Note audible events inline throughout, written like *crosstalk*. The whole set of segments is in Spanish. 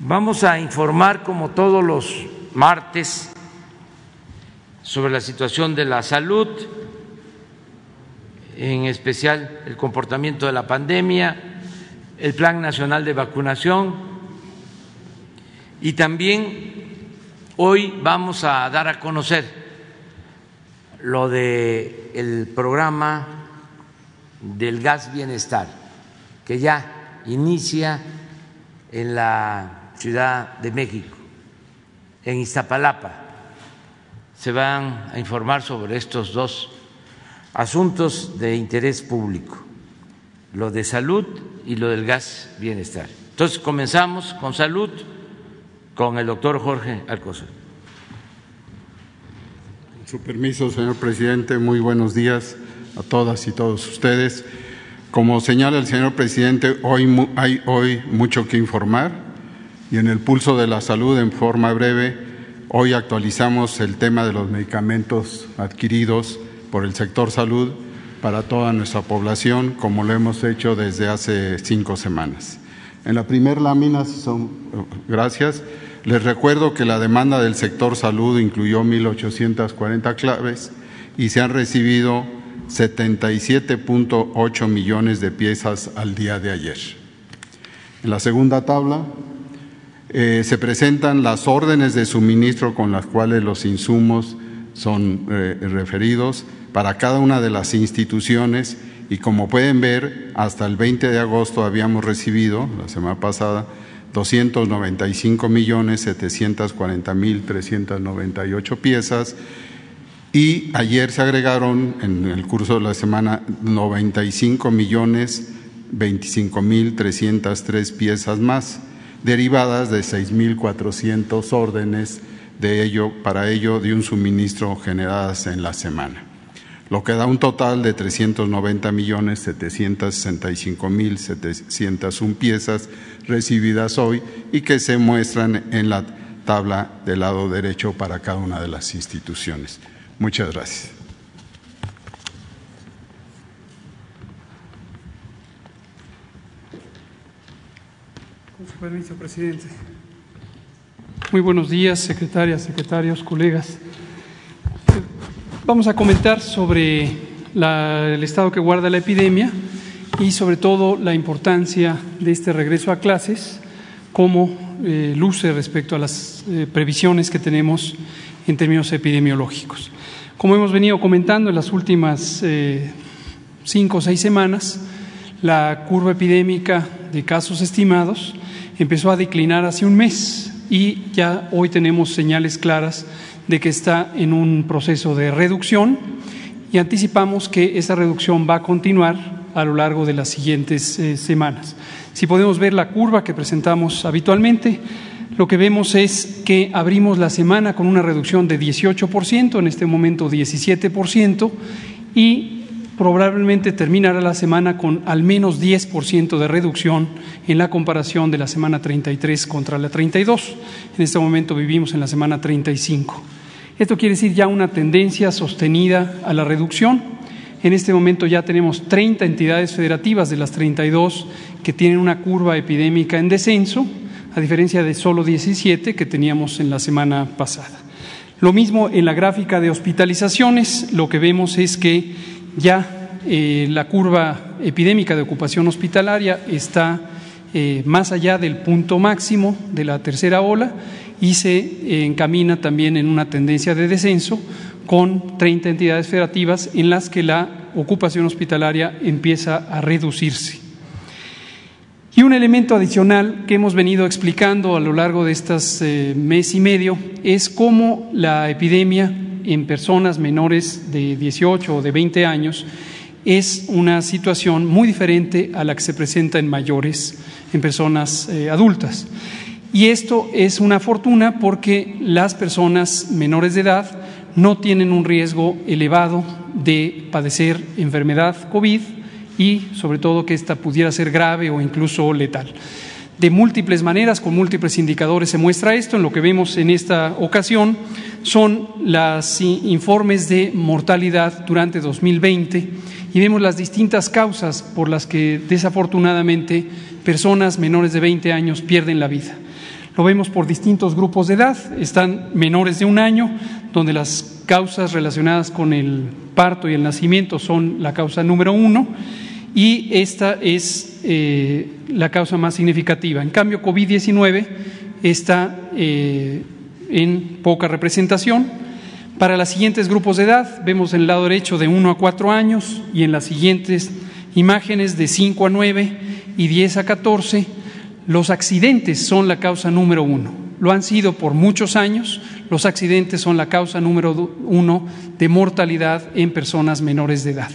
Vamos a informar como todos los martes sobre la situación de la salud, en especial el comportamiento de la pandemia, el Plan Nacional de Vacunación y también hoy vamos a dar a conocer lo de programa del gas bienestar que ya inicia en la Ciudad de México, en Iztapalapa se van a informar sobre estos dos asuntos de interés público, lo de salud y lo del gas bienestar. Entonces comenzamos con salud con el doctor Jorge Alcocer. Con su permiso, señor presidente, muy buenos días a todas y todos ustedes. Como señala el señor presidente, hoy hay hoy mucho que informar y en el pulso de la salud, en forma breve, Hoy actualizamos el tema de los medicamentos adquiridos por el sector salud para toda nuestra población, como lo hemos hecho desde hace cinco semanas. En la primera lámina, son, gracias, les recuerdo que la demanda del sector salud incluyó 1.840 claves y se han recibido 77.8 millones de piezas al día de ayer. En la segunda tabla eh, se presentan las órdenes de suministro con las cuales los insumos son eh, referidos para cada una de las instituciones y como pueden ver, hasta el 20 de agosto habíamos recibido, la semana pasada, 295 millones 740 mil 398 piezas y ayer se agregaron en el curso de la semana 95 millones 25 mil 303 piezas más derivadas de 6.400 órdenes de ello, para ello de un suministro generadas en la semana, lo que da un total de 390 millones 765 mil 701 piezas recibidas hoy y que se muestran en la tabla del lado derecho para cada una de las instituciones. Muchas gracias. Permiso, presidente. Muy buenos días, secretarias, secretarios, colegas. Vamos a comentar sobre el estado que guarda la epidemia y sobre todo la importancia de este regreso a clases, cómo eh, luce respecto a las eh, previsiones que tenemos en términos epidemiológicos. Como hemos venido comentando en las últimas eh, cinco o seis semanas, la curva epidémica de casos estimados empezó a declinar hace un mes y ya hoy tenemos señales claras de que está en un proceso de reducción y anticipamos que esa reducción va a continuar a lo largo de las siguientes eh, semanas. Si podemos ver la curva que presentamos habitualmente, lo que vemos es que abrimos la semana con una reducción de 18%, en este momento 17%, y probablemente terminará la semana con al menos 10% de reducción en la comparación de la semana 33 contra la 32. En este momento vivimos en la semana 35. Esto quiere decir ya una tendencia sostenida a la reducción. En este momento ya tenemos 30 entidades federativas de las 32 que tienen una curva epidémica en descenso, a diferencia de solo 17 que teníamos en la semana pasada. Lo mismo en la gráfica de hospitalizaciones, lo que vemos es que ya eh, la curva epidémica de ocupación hospitalaria está eh, más allá del punto máximo de la tercera ola y se eh, encamina también en una tendencia de descenso con 30 entidades federativas en las que la ocupación hospitalaria empieza a reducirse. Y un elemento adicional que hemos venido explicando a lo largo de este mes y medio es cómo la epidemia en personas menores de 18 o de 20 años es una situación muy diferente a la que se presenta en mayores, en personas eh, adultas. Y esto es una fortuna porque las personas menores de edad no tienen un riesgo elevado de padecer enfermedad COVID y sobre todo que esta pudiera ser grave o incluso letal. De múltiples maneras, con múltiples indicadores se muestra esto. En lo que vemos en esta ocasión son los informes de mortalidad durante 2020 y vemos las distintas causas por las que desafortunadamente personas menores de 20 años pierden la vida. Lo vemos por distintos grupos de edad. Están menores de un año, donde las causas relacionadas con el parto y el nacimiento son la causa número uno y esta es eh, la causa más significativa. En cambio, COVID-19 está eh, en poca representación. Para los siguientes grupos de edad, vemos en el lado derecho de 1 a 4 años y en las siguientes imágenes de 5 a 9 y 10 a 14, los accidentes son la causa número uno. Lo han sido por muchos años. Los accidentes son la causa número uno de mortalidad en personas menores de edad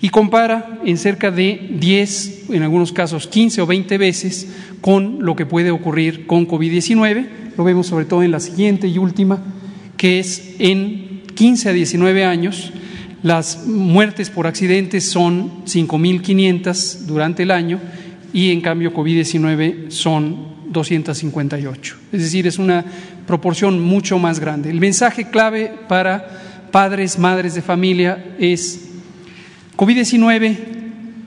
y compara en cerca de 10, en algunos casos 15 o 20 veces con lo que puede ocurrir con COVID-19. Lo vemos sobre todo en la siguiente y última, que es en 15 a 19 años. Las muertes por accidentes son 5.500 durante el año y en cambio COVID-19 son 258. Es decir, es una proporción mucho más grande. El mensaje clave para padres, madres de familia es COVID-19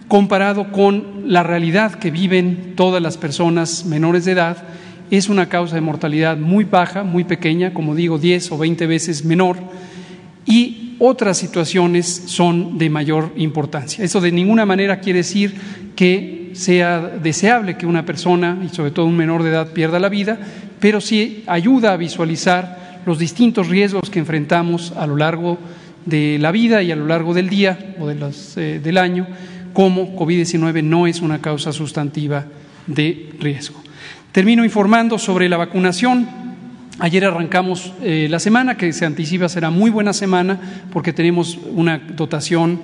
comparado con la realidad que viven todas las personas menores de edad es una causa de mortalidad muy baja, muy pequeña, como digo, 10 o 20 veces menor, y otras situaciones son de mayor importancia. Eso de ninguna manera quiere decir que sea deseable que una persona, y sobre todo un menor de edad, pierda la vida, pero sí ayuda a visualizar los distintos riesgos que enfrentamos a lo largo de de la vida y a lo largo del día o de eh, del año, como COVID-19 no es una causa sustantiva de riesgo. Termino informando sobre la vacunación. Ayer arrancamos eh, la semana, que se anticipa será muy buena semana, porque tenemos una dotación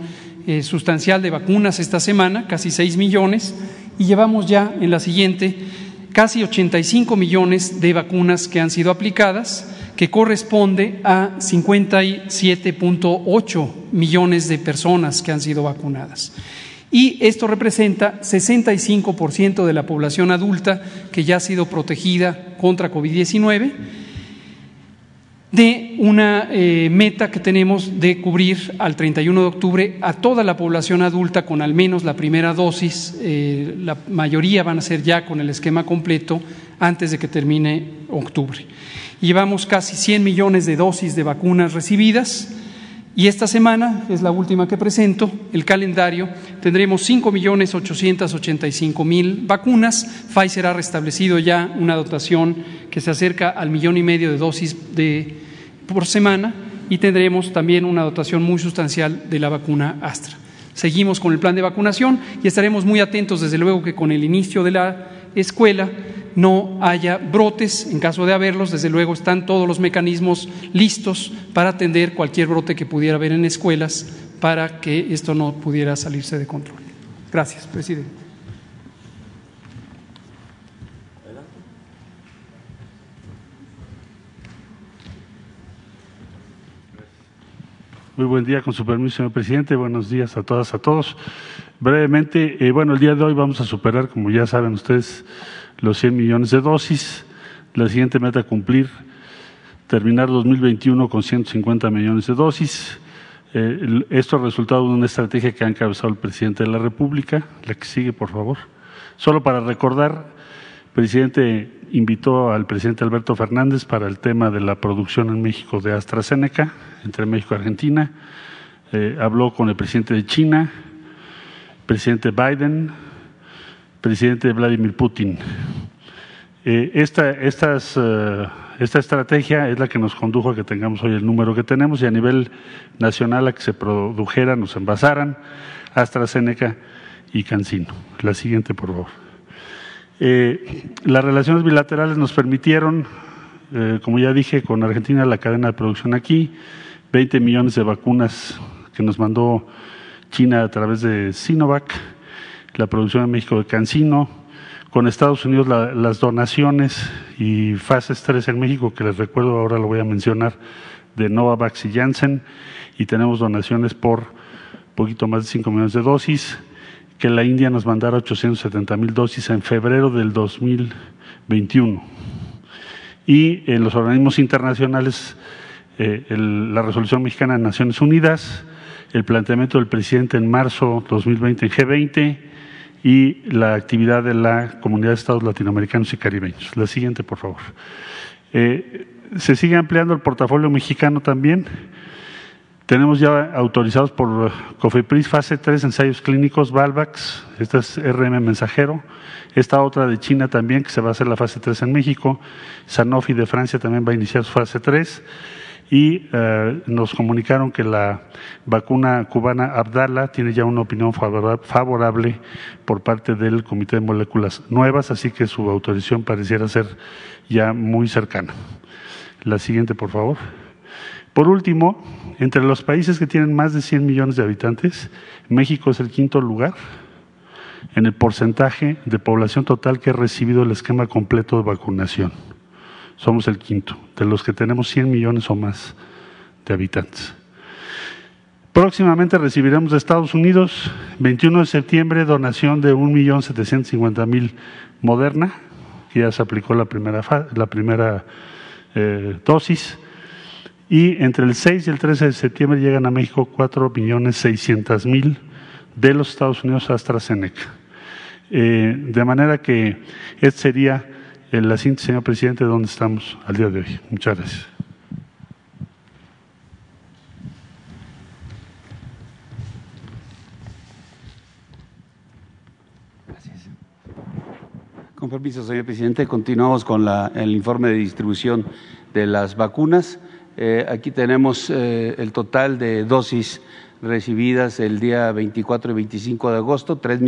eh, sustancial de vacunas esta semana, casi 6 millones, y llevamos ya en la siguiente casi 85 millones de vacunas que han sido aplicadas que corresponde a 57.8 millones de personas que han sido vacunadas. Y esto representa 65% de la población adulta que ya ha sido protegida contra COVID-19 de una eh, meta que tenemos de cubrir al 31 de octubre a toda la población adulta con al menos la primera dosis. Eh, la mayoría van a ser ya con el esquema completo antes de que termine octubre. Llevamos casi 100 millones de dosis de vacunas recibidas y esta semana, es la última que presento, el calendario, tendremos 5 millones 885 mil vacunas. Pfizer ha restablecido ya una dotación que se acerca al millón y medio de dosis de, por semana y tendremos también una dotación muy sustancial de la vacuna Astra. Seguimos con el plan de vacunación y estaremos muy atentos, desde luego, que con el inicio de la escuela no haya brotes. En caso de haberlos, desde luego están todos los mecanismos listos para atender cualquier brote que pudiera haber en escuelas para que esto no pudiera salirse de control. Gracias, presidente. Muy buen día, con su permiso, señor presidente. Buenos días a todas, a todos. Brevemente, eh, bueno, el día de hoy vamos a superar, como ya saben ustedes, los 100 millones de dosis. La siguiente meta cumplir, terminar 2021 con 150 millones de dosis. Eh, esto es resultado de una estrategia que ha encabezado el presidente de la República. La que sigue, por favor. Solo para recordar, el presidente invitó al presidente Alberto Fernández para el tema de la producción en México de AstraZeneca, entre México y Argentina. Eh, habló con el presidente de China, presidente Biden, presidente Vladimir Putin. Eh, esta, estas, eh, esta estrategia es la que nos condujo a que tengamos hoy el número que tenemos y a nivel nacional a que se produjeran o se envasaran AstraZeneca y Cancino. La siguiente, por favor. Eh, las relaciones bilaterales nos permitieron, como ya dije, con Argentina la cadena de producción aquí, 20 millones de vacunas que nos mandó China a través de Sinovac la producción en México de Cancino, con Estados Unidos las donaciones y fases 3 en México, que les recuerdo ahora lo voy a mencionar, de Novavax y Janssen, y tenemos donaciones por poquito más de 5 millones de dosis, que la India nos mandara 870 mil dosis en febrero del 2021. Y en los organismos internacionales, eh, la resolución mexicana de Naciones Unidas, el planteamiento del presidente en marzo 2020 en G20, y la actividad de la Comunidad de Estados Latinoamericanos y Caribeños. La siguiente, por favor. Eh, se sigue ampliando el portafolio mexicano también. Tenemos ya autorizados por COFEPRIS fase 3 ensayos clínicos Valvax, esta es RM mensajero, esta otra de China también, que se va a hacer la fase 3 en México, Sanofi de Francia también va a iniciar su fase 3 y eh, nos comunicaron que la vacuna cubana Abdala tiene ya una opinión favorable por parte del Comité de Moléculas Nuevas, así que su autorización pareciera ser ya muy cercana. La siguiente, por favor. Por último, entre los países que tienen más de 100 millones de habitantes, México es el quinto lugar en el porcentaje de población total que ha recibido el esquema completo de vacunación. Somos el quinto, de los que tenemos 100 millones o más de habitantes. Próximamente recibiremos de Estados Unidos, 21 de septiembre, donación de 1.750.000 Moderna, que ya se aplicó la primera, la primera eh, dosis. Y entre el 6 y el 13 de septiembre llegan a México 4.600.000 de los Estados Unidos AstraZeneca. Eh, de manera que este sería la síntesis, señor presidente, de dónde estamos al día de hoy. Muchas gracias. Con permiso, señor presidente, continuamos con el informe de distribución de las vacunas. Eh, aquí tenemos eh, el total de dosis recibidas el día 24 y 25 de agosto, tres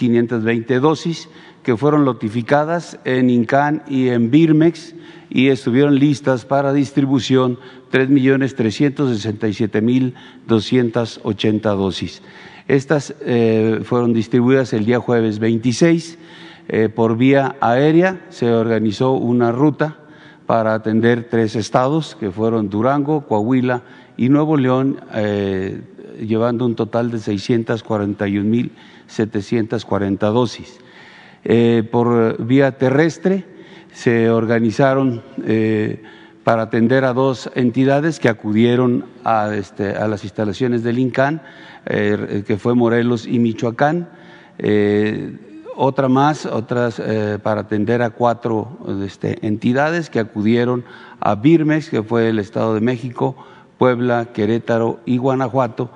millones ocho mil veinte dosis que fueron notificadas en INCAN y en Birmex y estuvieron listas para distribución tres millones siete mil ochenta dosis. Estas eh, fueron distribuidas el día jueves 26 eh, por vía aérea. Se organizó una ruta para atender tres estados, que fueron Durango, Coahuila y Nuevo León, eh, llevando un total de 641.740 dosis. por vía terrestre se organizaron para atender a dos entidades que acudieron a, este, las instalaciones del INCAN eh, que fue Morelos y Michoacán. Eh, otra más, otras eh, para atender a cuatro este, entidades que acudieron a Birmex, que fue el Estado de México, Puebla, Querétaro y Guanajuato.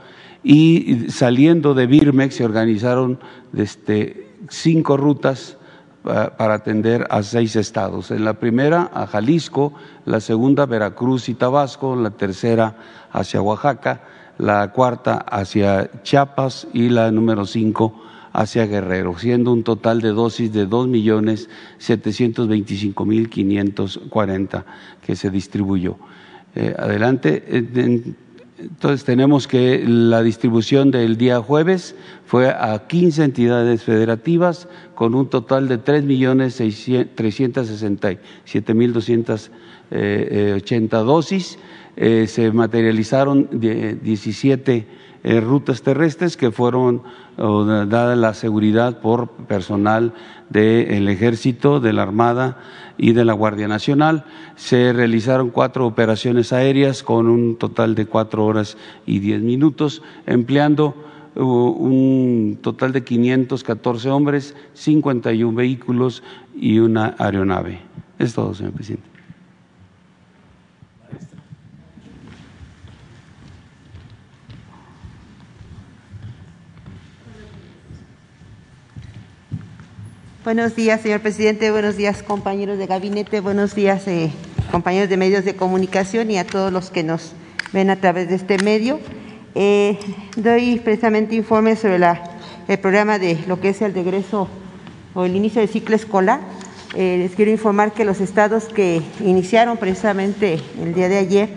Y saliendo de Birmex se organizaron este, cinco rutas para atender a seis estados. En la primera a Jalisco, la segunda Veracruz y Tabasco, la tercera hacia Oaxaca, la cuarta hacia Chiapas y la número cinco hacia Guerrero, siendo un total de dosis de dos millones setecientos veinticinco mil quinientos cuarenta que se distribuyó. Eh, adelante. Entonces tenemos que la distribución del día jueves fue a 15 entidades federativas con un total de tres millones trescientos sesenta y siete mil doscientos eh, eh, dosis. Eh, se materializaron 17 eh, rutas terrestres que fueron dada la seguridad por personal del Ejército, de la Armada y de la Guardia Nacional. Se realizaron cuatro operaciones aéreas con un total de cuatro horas y diez minutos, empleando un total de 514 hombres, 51 vehículos y una aeronave. Es todo, señor presidente. Buenos días, señor presidente. Buenos días, compañeros de gabinete. Buenos días, eh, compañeros de medios de comunicación y a todos los que nos ven a través de este medio. Eh, doy precisamente informes sobre el programa de lo que es el regreso o el inicio del ciclo escolar. Eh, les quiero informar que los estados que iniciaron precisamente el día de ayer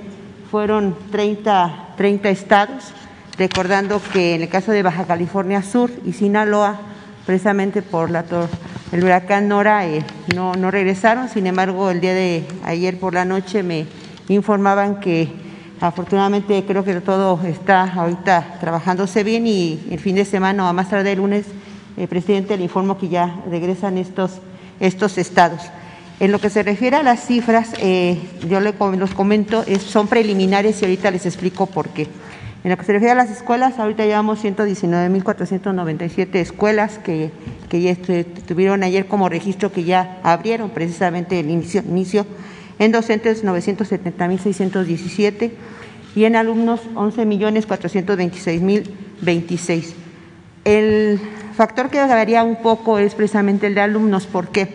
fueron 30, 30 estados, recordando que en el caso de Baja California Sur y Sinaloa, precisamente por la el huracán Nora eh, no, no regresaron, sin embargo el día de ayer por la noche me informaban que afortunadamente creo que todo está ahorita trabajándose bien y el fin de semana o a más tarde el lunes, el presidente le informó que ya regresan estos, estos estados. En lo que se refiere a las cifras, eh, yo les comento, son preliminares y ahorita les explico por qué. En lo que se refiere a las escuelas, ahorita llevamos 119.497 escuelas que, que ya tuvieron ayer como registro que ya abrieron precisamente el inicio, inicio en docentes 970.617 y en alumnos 11.426.026. El factor que varía un poco es precisamente el de alumnos, porque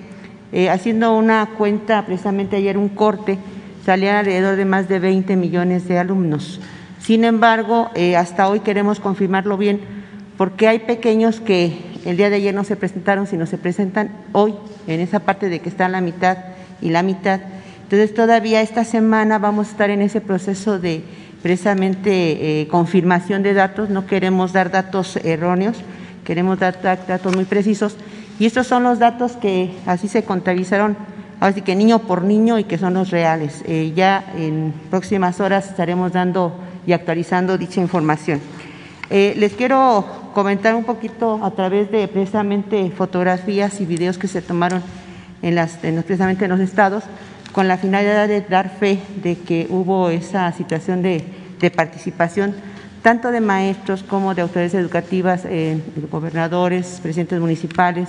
eh, haciendo una cuenta, precisamente ayer un corte, salían alrededor de más de 20 millones de alumnos. Sin embargo, eh, hasta hoy queremos confirmarlo bien, porque hay pequeños que el día de ayer no se presentaron, sino se presentan hoy, en esa parte de que están la mitad y la mitad. Entonces, todavía esta semana vamos a estar en ese proceso de precisamente eh, confirmación de datos, no queremos dar datos erróneos, queremos dar datos muy precisos. Y estos son los datos que así se contabilizaron, así que niño por niño y que son los reales. Eh, ya en próximas horas estaremos dando y actualizando dicha información. Eh, les quiero comentar un poquito a través de precisamente fotografías y videos que se tomaron en las, precisamente en los estados con la finalidad de dar fe de que hubo esa situación de, participación tanto de maestros como de autoridades educativas, eh, gobernadores, presidentes municipales,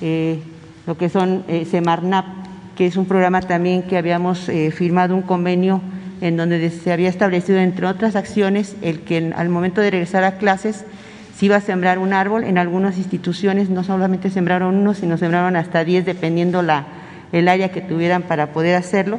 eh, lo que son eh, Semarnap, que es un programa también que habíamos eh, firmado un convenio en donde se había establecido, entre otras acciones, el que al momento de regresar a clases se iba a sembrar un árbol. En algunas instituciones no solamente sembraron uno, sino sembraron hasta diez, dependiendo la, el área que tuvieran para poder hacerlo.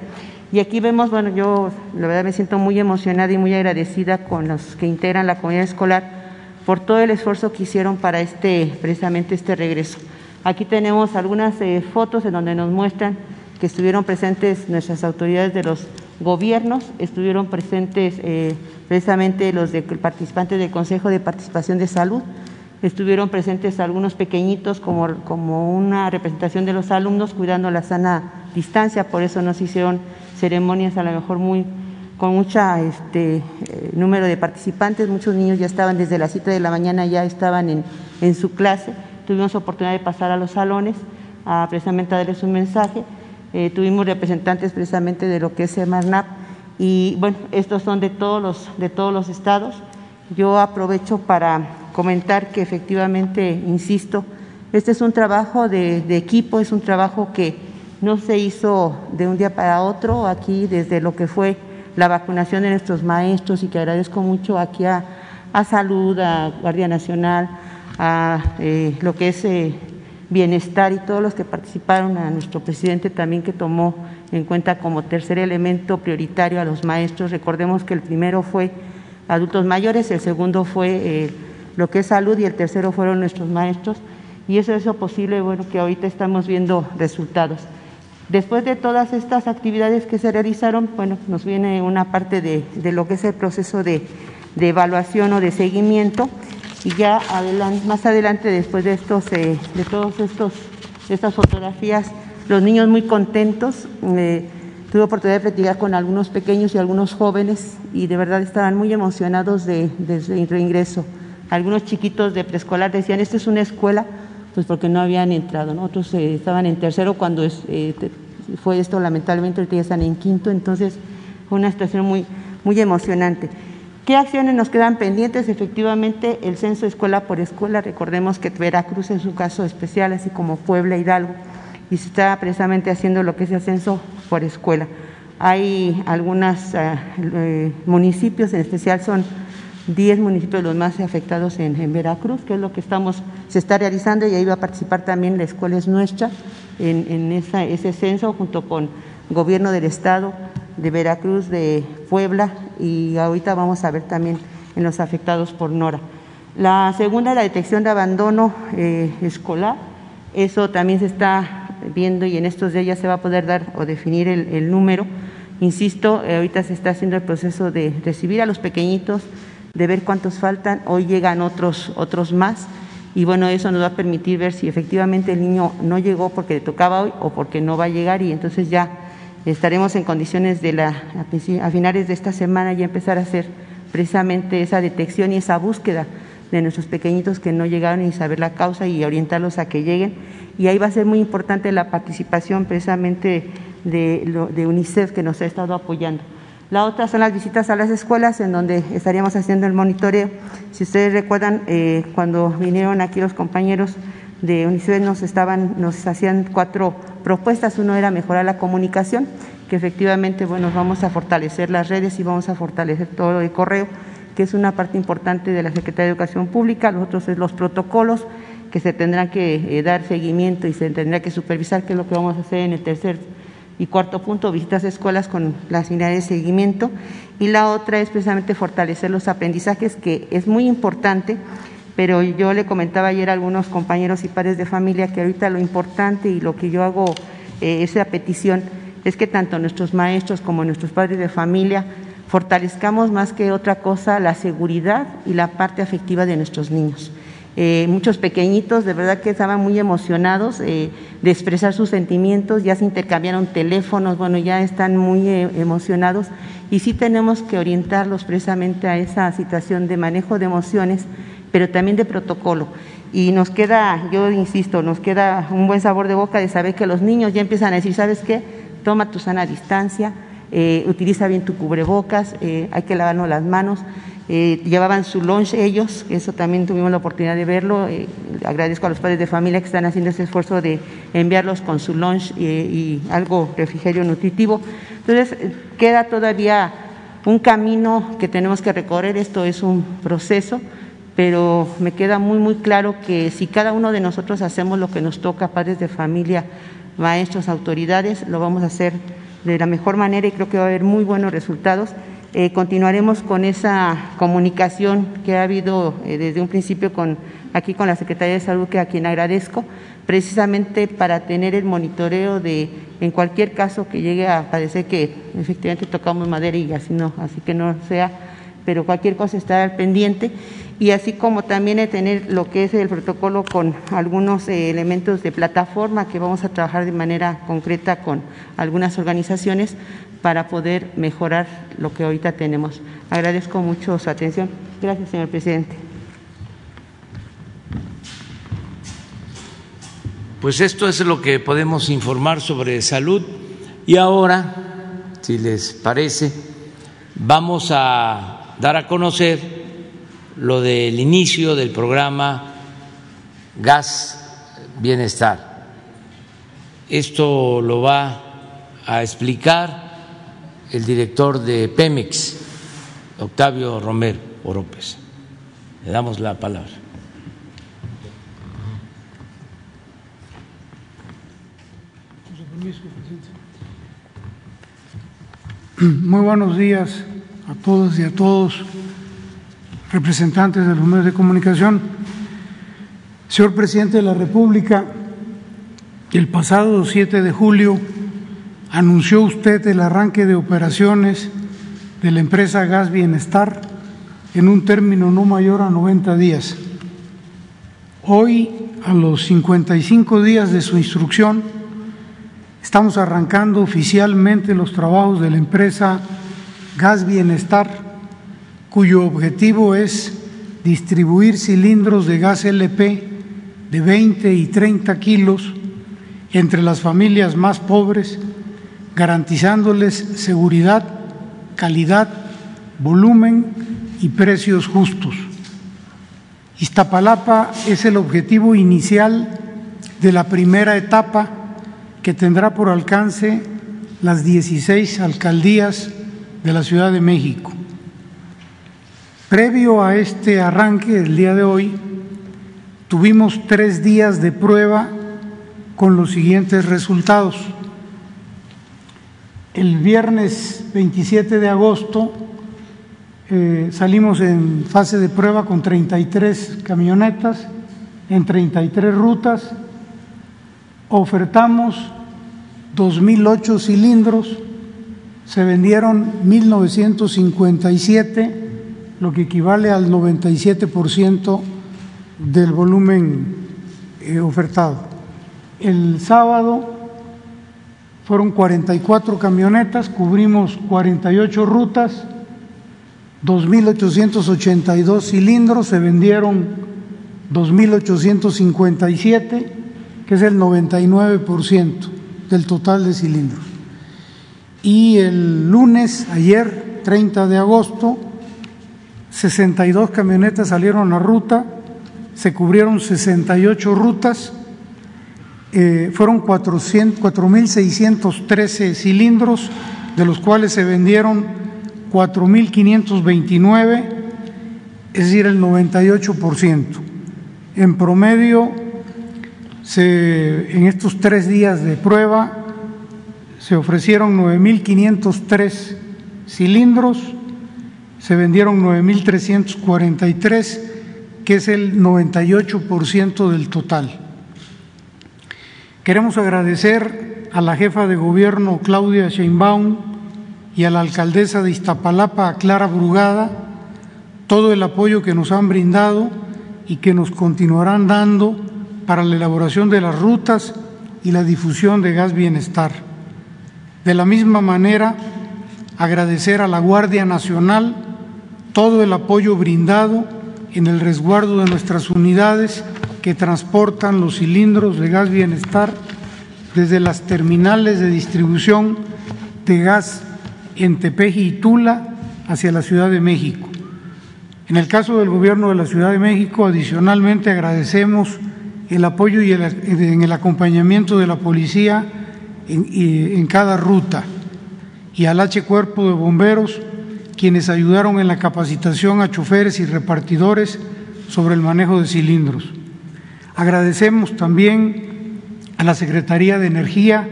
Y aquí vemos, bueno, yo la verdad me siento muy emocionada y muy agradecida con los que integran la comunidad escolar por todo el esfuerzo que hicieron para este, precisamente este regreso. Aquí tenemos algunas eh, fotos en donde nos muestran que estuvieron presentes nuestras autoridades de los gobiernos, estuvieron presentes eh, precisamente los de, participantes del Consejo de Participación de Salud, estuvieron presentes algunos pequeñitos como, como una representación de los alumnos cuidando la sana distancia, por eso nos hicieron ceremonias a lo mejor muy con mucha este eh, número de participantes, muchos niños ya estaban desde las 7 de la mañana ya estaban en, en su clase, tuvimos oportunidad de pasar a los salones a precisamente darles un mensaje, eh, tuvimos representantes precisamente de lo que es Semarnap y bueno, estos son de todos los, de todos los estados. Yo aprovecho para comentar que efectivamente, insisto, este es un trabajo de, equipo, es un trabajo que no se hizo de un día para otro, aquí desde lo que fue la vacunación de nuestros maestros y que agradezco mucho aquí a, Salud, a Guardia Nacional, a eh, lo que es eh, Bienestar y todos los que participaron, a nuestro presidente también que tomó en cuenta como tercer elemento prioritario a los maestros. Recordemos que el primero fue adultos mayores, el segundo fue... Eh, lo que es salud y el tercero fueron nuestros maestros y eso es lo posible, bueno, que ahorita estamos viendo resultados. Después de todas estas actividades que se realizaron, bueno, nos viene una parte de, lo que es el proceso de, evaluación o de seguimiento y ya más adelante, después de estos, eh, de todos estos, estas fotografías, los niños muy contentos. Eh, tuve oportunidad de platicar con algunos pequeños y algunos jóvenes y de verdad estaban muy emocionados de, de su reingreso. Algunos chiquitos de preescolar decían, esta es una escuela, pues porque no habían entrado, Otros eh, estaban en tercero cuando eh, fue esto, lamentablemente, ahorita ya están en quinto, entonces fue una situación muy, muy emocionante. ¿Qué acciones nos quedan pendientes? Efectivamente, el censo escuela por escuela, recordemos que Veracruz es un caso especial, así como Puebla, Hidalgo, y se está precisamente haciendo lo que es el censo por escuela. Hay algunos eh, municipios, en especial son 10 municipios los más afectados en, Veracruz, que es lo que estamos, se está realizando y ahí va a participar también la escuela es nuestra en, ese censo junto con gobierno del estado de Veracruz, de Puebla y ahorita vamos a ver también en los afectados por Nora. La segunda, la detección de abandono eh, escolar, eso también se está viendo y en estos días ya se va a poder dar o definir el, número. Insisto, eh, ahorita se está haciendo el proceso de recibir a los pequeñitos, de ver cuántos faltan, hoy llegan otros, otros más y bueno, eso nos va a permitir ver si efectivamente el niño no llegó porque le tocaba hoy o porque no va a llegar y entonces ya estaremos en condiciones de la, a finales de esta semana ya empezar a hacer precisamente esa detección y esa búsqueda de nuestros pequeñitos que no llegaron y saber la causa y orientarlos a que lleguen. Y ahí va a ser muy importante la participación precisamente de, UNICEF que nos ha estado apoyando. La otra son las visitas a las escuelas, en donde estaríamos haciendo el monitoreo. Si ustedes recuerdan, eh, cuando vinieron aquí los compañeros de UNICEF nos, estaban, nos hacían cuatro propuestas. Uno era mejorar la comunicación, que efectivamente bueno, vamos a fortalecer las redes y vamos a fortalecer todo el correo, que es una parte importante de la Secretaría de Educación Pública. Los otros es los protocolos que se tendrán que eh, dar seguimiento y se tendrá que supervisar, que es lo que vamos a hacer en el tercer y cuarto punto, visitas a escuelas con las unidades de seguimiento. Y la otra es precisamente fortalecer los aprendizajes, que es muy importante, pero yo le comentaba ayer a algunos compañeros y padres de familia que ahorita lo importante y lo que yo hago, eh, esa petición, es que tanto nuestros maestros como nuestros padres de familia fortalezcamos más que otra cosa la seguridad y la parte afectiva de nuestros niños. Eh, muchos pequeñitos de verdad que estaban muy emocionados eh, de expresar sus sentimientos, ya se intercambiaron teléfonos, bueno, ya están muy eh, emocionados y sí tenemos que orientarlos precisamente a esa situación de manejo de emociones, pero también de protocolo. Y nos queda, yo insisto, nos queda un buen sabor de boca de saber que los niños ya empiezan a decir, ¿sabes qué? Toma tu sana distancia, utiliza bien tu cubrebocas, hay que lavarnos las manos. Eh, llevaban su lunch ellos, eso también tuvimos la oportunidad de verlo. Eh, agradezco a los padres de familia que están haciendo ese esfuerzo de enviarlos con su lunch y algo refrigerio nutritivo. Entonces, queda todavía un camino que tenemos que recorrer, esto es un proceso, pero me queda muy, muy claro que si cada uno de nosotros hacemos lo que nos toca, padres de familia, maestros, autoridades, lo vamos a hacer de la mejor manera y creo que va a haber muy buenos resultados. Eh, continuaremos con esa comunicación que ha habido eh, desde un principio con, aquí con la Secretaría de Salud, que a quien agradezco, precisamente para tener el monitoreo de, en cualquier caso que llegue a parecer que efectivamente tocamos madera y así no, así que no sea, pero cualquier cosa al pendiente y así como también tener lo que es el protocolo con algunos eh, elementos de plataforma que vamos a trabajar de manera concreta con algunas organizaciones para poder mejorar lo que ahorita tenemos. Agradezco mucho su atención. Gracias, señor presidente. Pues esto es lo que podemos informar sobre salud y ahora, si les parece, vamos a dar a conocer lo del inicio del programa Gas Bienestar. Esto lo va a explicar el director de Pemex, Octavio Romero Oropes. Le damos la palabra. Muy buenos días a todos y a todos, representantes de los medios de comunicación. Señor presidente de la República, el pasado 7 de julio anunció usted el arranque de operaciones de la empresa Gas Bienestar en un término no mayor a 90 días. Hoy, a los 55 días de su instrucción, estamos arrancando oficialmente los trabajos de la empresa Gas Bienestar, cuyo objetivo es distribuir cilindros de gas LP de 20 y 30 kilos entre las familias más pobres garantizándoles seguridad, calidad, volumen y precios justos. Iztapalapa es el objetivo inicial de la primera etapa que tendrá por alcance las 16 alcaldías de la Ciudad de México. Previo a este arranque, el día de hoy, tuvimos tres días de prueba con los siguientes resultados. El viernes 27 de agosto eh, salimos en fase de prueba con 33 camionetas en 33 rutas, ofertamos 2.008 cilindros, se vendieron 1.957, lo que equivale al 97% del volumen eh, ofertado. El sábado fueron 44 camionetas, cubrimos 48 rutas, 2.882 cilindros, se vendieron 2.857, que es el 99% del total de cilindros. Y el lunes, ayer, 30 de agosto, 62 camionetas salieron a ruta, se cubrieron 68 rutas, eh, fueron 4.613 cilindros, de los cuales se vendieron 4.529, es decir, el 98%. En promedio, se, en estos tres días de prueba, se ofrecieron 9.503 cilindros, se vendieron 9.343, que es el 98% del total. Queremos agradecer a la jefa de gobierno Claudia Sheinbaum y a la alcaldesa de Iztapalapa, Clara Brugada, todo el apoyo que nos han brindado y que nos continuarán dando para la elaboración de las rutas y la difusión de gas bienestar. De la misma manera, agradecer a la Guardia Nacional todo el apoyo brindado en el resguardo de nuestras unidades que transportan los cilindros de gas bienestar desde las terminales de distribución de gas en Tepeji y Tula hacia la Ciudad de México. En el caso del Gobierno de la Ciudad de México, adicionalmente agradecemos el apoyo y el, el acompañamiento de la Policía en, cada ruta y al H Cuerpo de Bomberos, quienes ayudaron en la capacitación a choferes y repartidores sobre el manejo de cilindros. Agradecemos también a la Secretaría de Energía,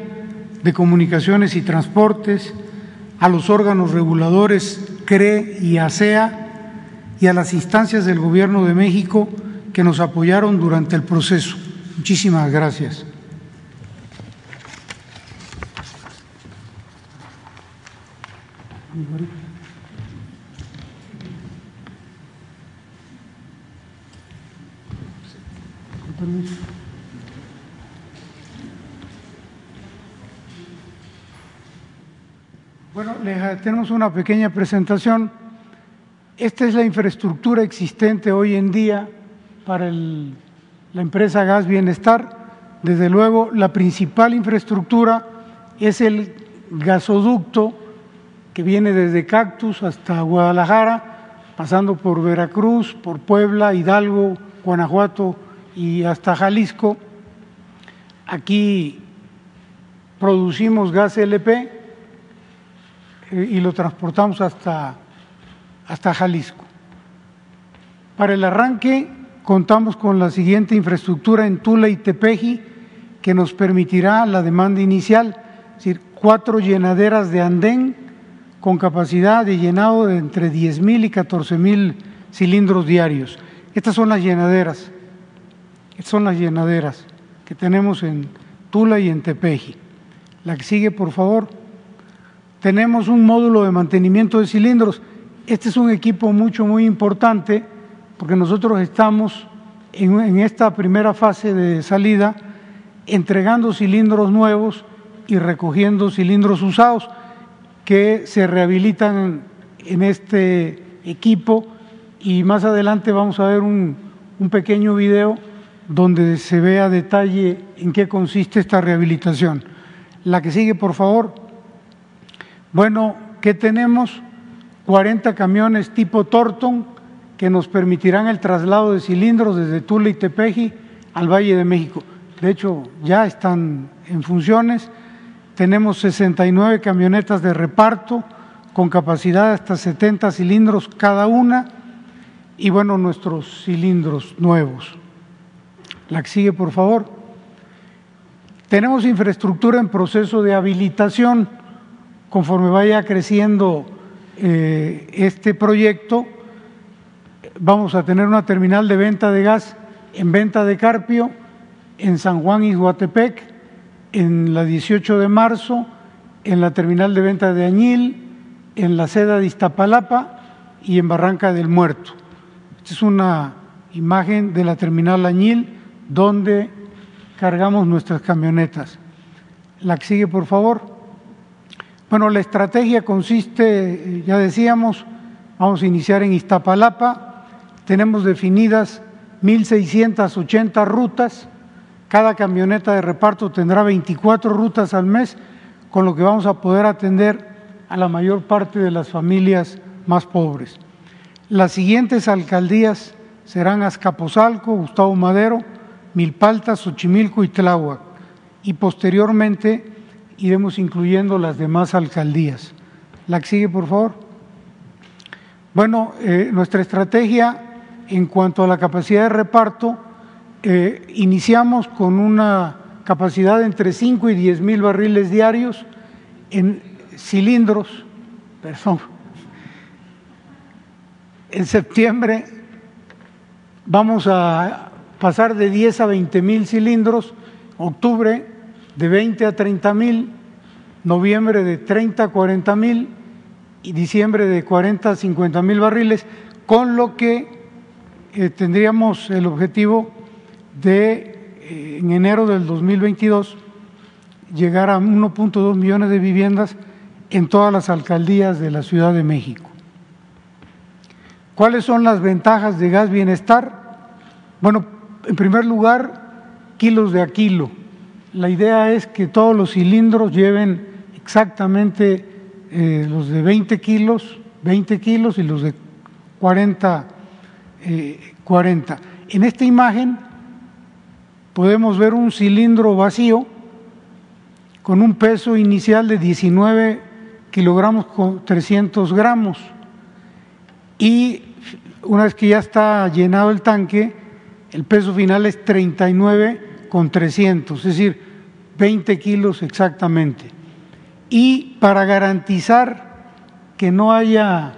de Comunicaciones y Transportes, a los órganos reguladores CRE y ASEA y a las instancias del Gobierno de México que nos apoyaron durante el proceso. Muchísimas gracias. Bueno, tenemos una pequeña presentación. Esta es la infraestructura existente hoy en día para la empresa Gas Bienestar. Desde luego, la principal infraestructura es el gasoducto que viene desde Cactus hasta Guadalajara, pasando por Veracruz, por Puebla, Hidalgo, Guanajuato y hasta Jalisco. Aquí producimos gas LP eh, y lo transportamos hasta, hasta Jalisco. Para el arranque contamos con la siguiente infraestructura en Tula y Tepeji que nos permitirá la demanda inicial, es decir, cuatro llenaderas de andén con capacidad de llenado de entre 10 mil y 14 mil cilindros diarios. Estas son las llenaderas, estas son las llenaderas que tenemos en Tula y en Tepeji. La que sigue, por favor. Tenemos un módulo de mantenimiento de cilindros. Este es un equipo mucho, muy importante porque nosotros estamos en esta primera fase de salida entregando cilindros nuevos y recogiendo cilindros usados que se rehabilitan en este equipo y más adelante vamos a ver un, pequeño video donde se ve a detalle en qué consiste esta rehabilitación. La que sigue, por favor. Bueno, ¿qué tenemos? 40 camiones tipo Torton que nos permitirán el traslado de cilindros desde Tula y Tepeji al Valle de México. De hecho, ya están en funciones tenemos 69 camionetas de reparto con capacidad de hasta 70 cilindros cada una y bueno, nuestros cilindros nuevos. La que sigue, por favor. Tenemos infraestructura en proceso de habilitación. Conforme vaya creciendo eh, este proyecto, vamos a tener una terminal de venta de gas en venta de Carpio, en San Juan y Guatepec, en la 18 de marzo, en la terminal de venta de Añil, en la seda de Iztapalapa y en Barranca del Muerto. Esta es una imagen de la terminal Añil donde cargamos nuestras camionetas. La que sigue, por favor. Bueno, la estrategia consiste, ya decíamos, vamos a iniciar en Iztapalapa. Tenemos definidas 1.680 rutas cada camioneta de reparto tendrá 24 rutas al mes con lo que vamos a poder atender a la mayor parte de las familias más pobres. Las siguientes alcaldías serán Azcapotzalco, Gustavo Madero, Milpalta, Xochimilco y Tláhuac. Y posteriormente iremos incluyendo las demás alcaldías. La que sigue, por favor. Bueno, eh, nuestra estrategia en cuanto a la capacidad de reparto, eh, iniciamos con una capacidad de entre 5 y 10 mil barriles diarios en cilindros, perdón, en septiembre vamos a pasar de 10 a 20 mil cilindros, octubre de 20 a 30 mil, noviembre de 30 a 40 mil y diciembre de 40 a 50 mil barriles, con lo que eh, tendríamos el objetivo de, eh, en enero del 2022, llegar a 1.2 millones de viviendas en todas las alcaldías de la Ciudad de México. ¿Cuáles son las ventajas de gas bienestar? Bueno, en primer lugar, kilos de a kilo. La idea es que todos los cilindros lleven exactamente eh, los de 20 kilos, 20 kilos y los de 40, 40. Eh, en esta imagen podemos ver un cilindro vacío con un peso inicial de 19 kilogramos con 300 gramos y una vez que ya está llenado el tanque, el peso final es 39 con 300, es decir, 20 kilos exactamente. Y para garantizar que no haya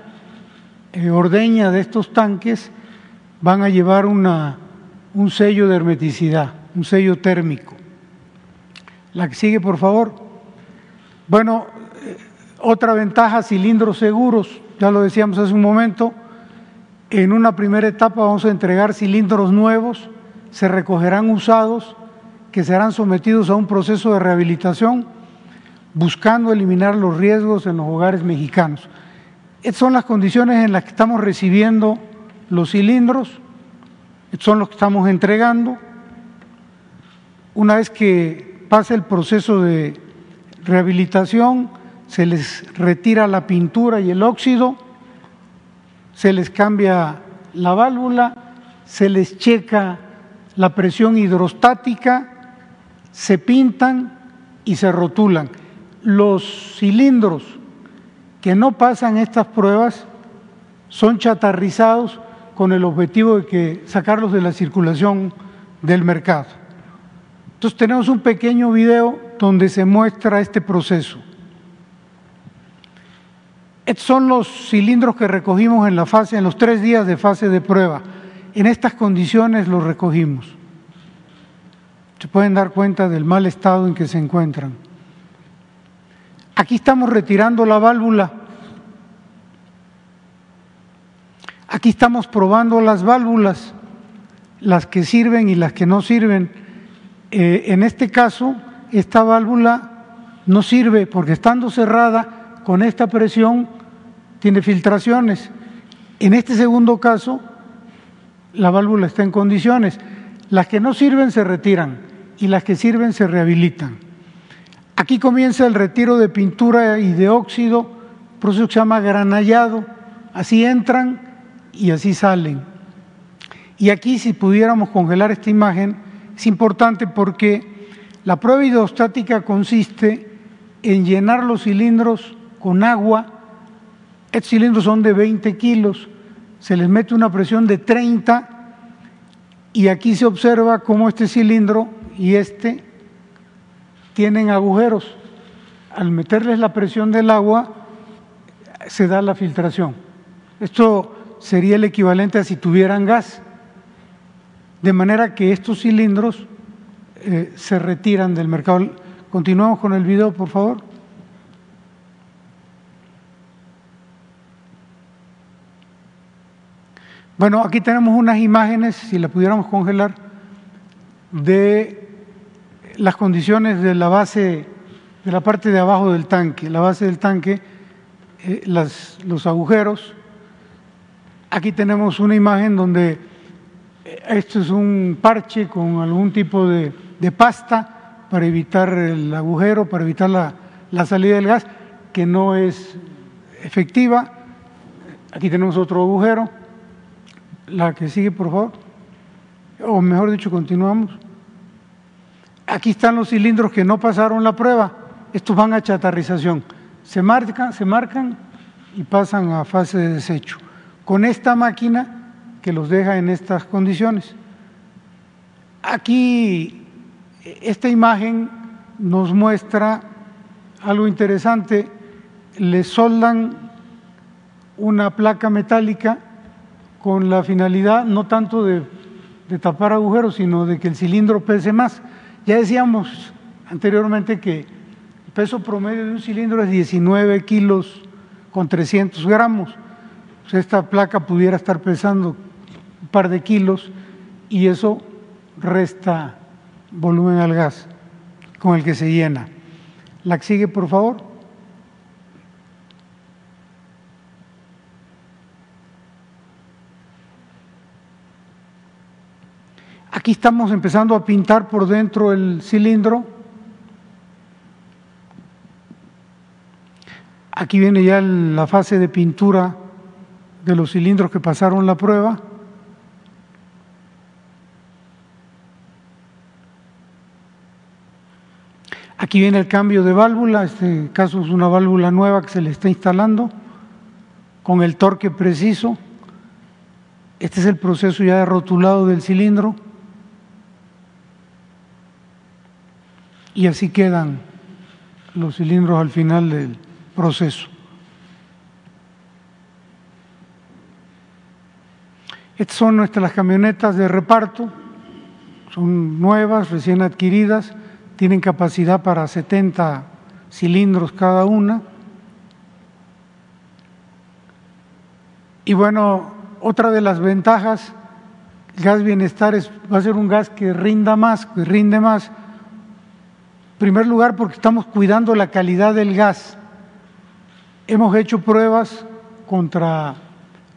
eh, ordeña de estos tanques, van a llevar una, un sello de hermeticidad, un sello térmico. La que sigue, por favor. Bueno, eh, otra ventaja, cilindros seguros, ya lo decíamos hace un momento, en una primera etapa vamos a entregar cilindros nuevos, se recogerán usados que serán sometidos a un proceso de rehabilitación buscando eliminar los riesgos en los hogares mexicanos. Estas son las condiciones en las que estamos recibiendo los cilindros, son los que estamos entregando. Una vez que pase el proceso de rehabilitación, se les retira la pintura y el óxido se les cambia la válvula, se les checa la presión hidrostática, se pintan y se rotulan. Los cilindros que no pasan estas pruebas son chatarrizados con el objetivo de que sacarlos de la circulación del mercado. Entonces tenemos un pequeño video donde se muestra este proceso. Son los cilindros que recogimos en la fase, en los tres días de fase de prueba. En estas condiciones los recogimos. Se pueden dar cuenta del mal estado en que se encuentran. Aquí estamos retirando la válvula. Aquí estamos probando las válvulas, las que sirven y las que no sirven. Eh, en este caso, esta válvula no sirve porque estando cerrada con esta presión tiene filtraciones. En este segundo caso, la válvula está en condiciones. Las que no sirven se retiran y las que sirven se rehabilitan. Aquí comienza el retiro de pintura y de óxido, proceso que se llama granallado. Así entran y así salen. Y aquí si pudiéramos congelar esta imagen, es importante porque la prueba hidrostática consiste en llenar los cilindros con agua. Estos cilindros son de 20 kilos, se les mete una presión de 30 y aquí se observa cómo este cilindro y este tienen agujeros. Al meterles la presión del agua se da la filtración. Esto sería el equivalente a si tuvieran gas. De manera que estos cilindros eh, se retiran del mercado. Continuamos con el video, por favor. Bueno, aquí tenemos unas imágenes, si las pudiéramos congelar, de las condiciones de la base, de la parte de abajo del tanque, la base del tanque, eh, los agujeros. Aquí tenemos una imagen donde esto es un parche con algún tipo de, pasta para evitar el agujero, para evitar la, la salida del gas, que no es efectiva. Aquí tenemos otro agujero. La que sigue, por favor. O mejor dicho, continuamos. Aquí están los cilindros que no pasaron la prueba. Estos van a chatarrización. Se marcan, se marcan y pasan a fase de desecho. Con esta máquina que los deja en estas condiciones. Aquí esta imagen nos muestra algo interesante. Le soldan una placa metálica con la finalidad no tanto de, tapar agujeros, sino de que el cilindro pese más. Ya decíamos anteriormente que el peso promedio de un cilindro es 19 kilos con 300 gramos. Pues esta placa pudiera estar pesando par de kilos y eso resta volumen al gas con el que se llena. La que sigue, por favor. Aquí estamos empezando a pintar por dentro el cilindro. Aquí viene ya la fase de pintura de los cilindros que pasaron la prueba. Aquí viene el cambio de válvula, este caso es una válvula nueva que se le está instalando con el torque preciso. Este es el proceso ya de rotulado del cilindro. y así quedan los cilindros al final del proceso. Estas son nuestras camionetas de reparto, son nuevas, recién adquiridas, tienen capacidad para 70 cilindros cada una. Y bueno, otra de las ventajas, el gas bienestar es, va a ser un gas que rinda más, que rinde más, primer lugar, porque estamos cuidando la calidad del gas. Hemos hecho pruebas contra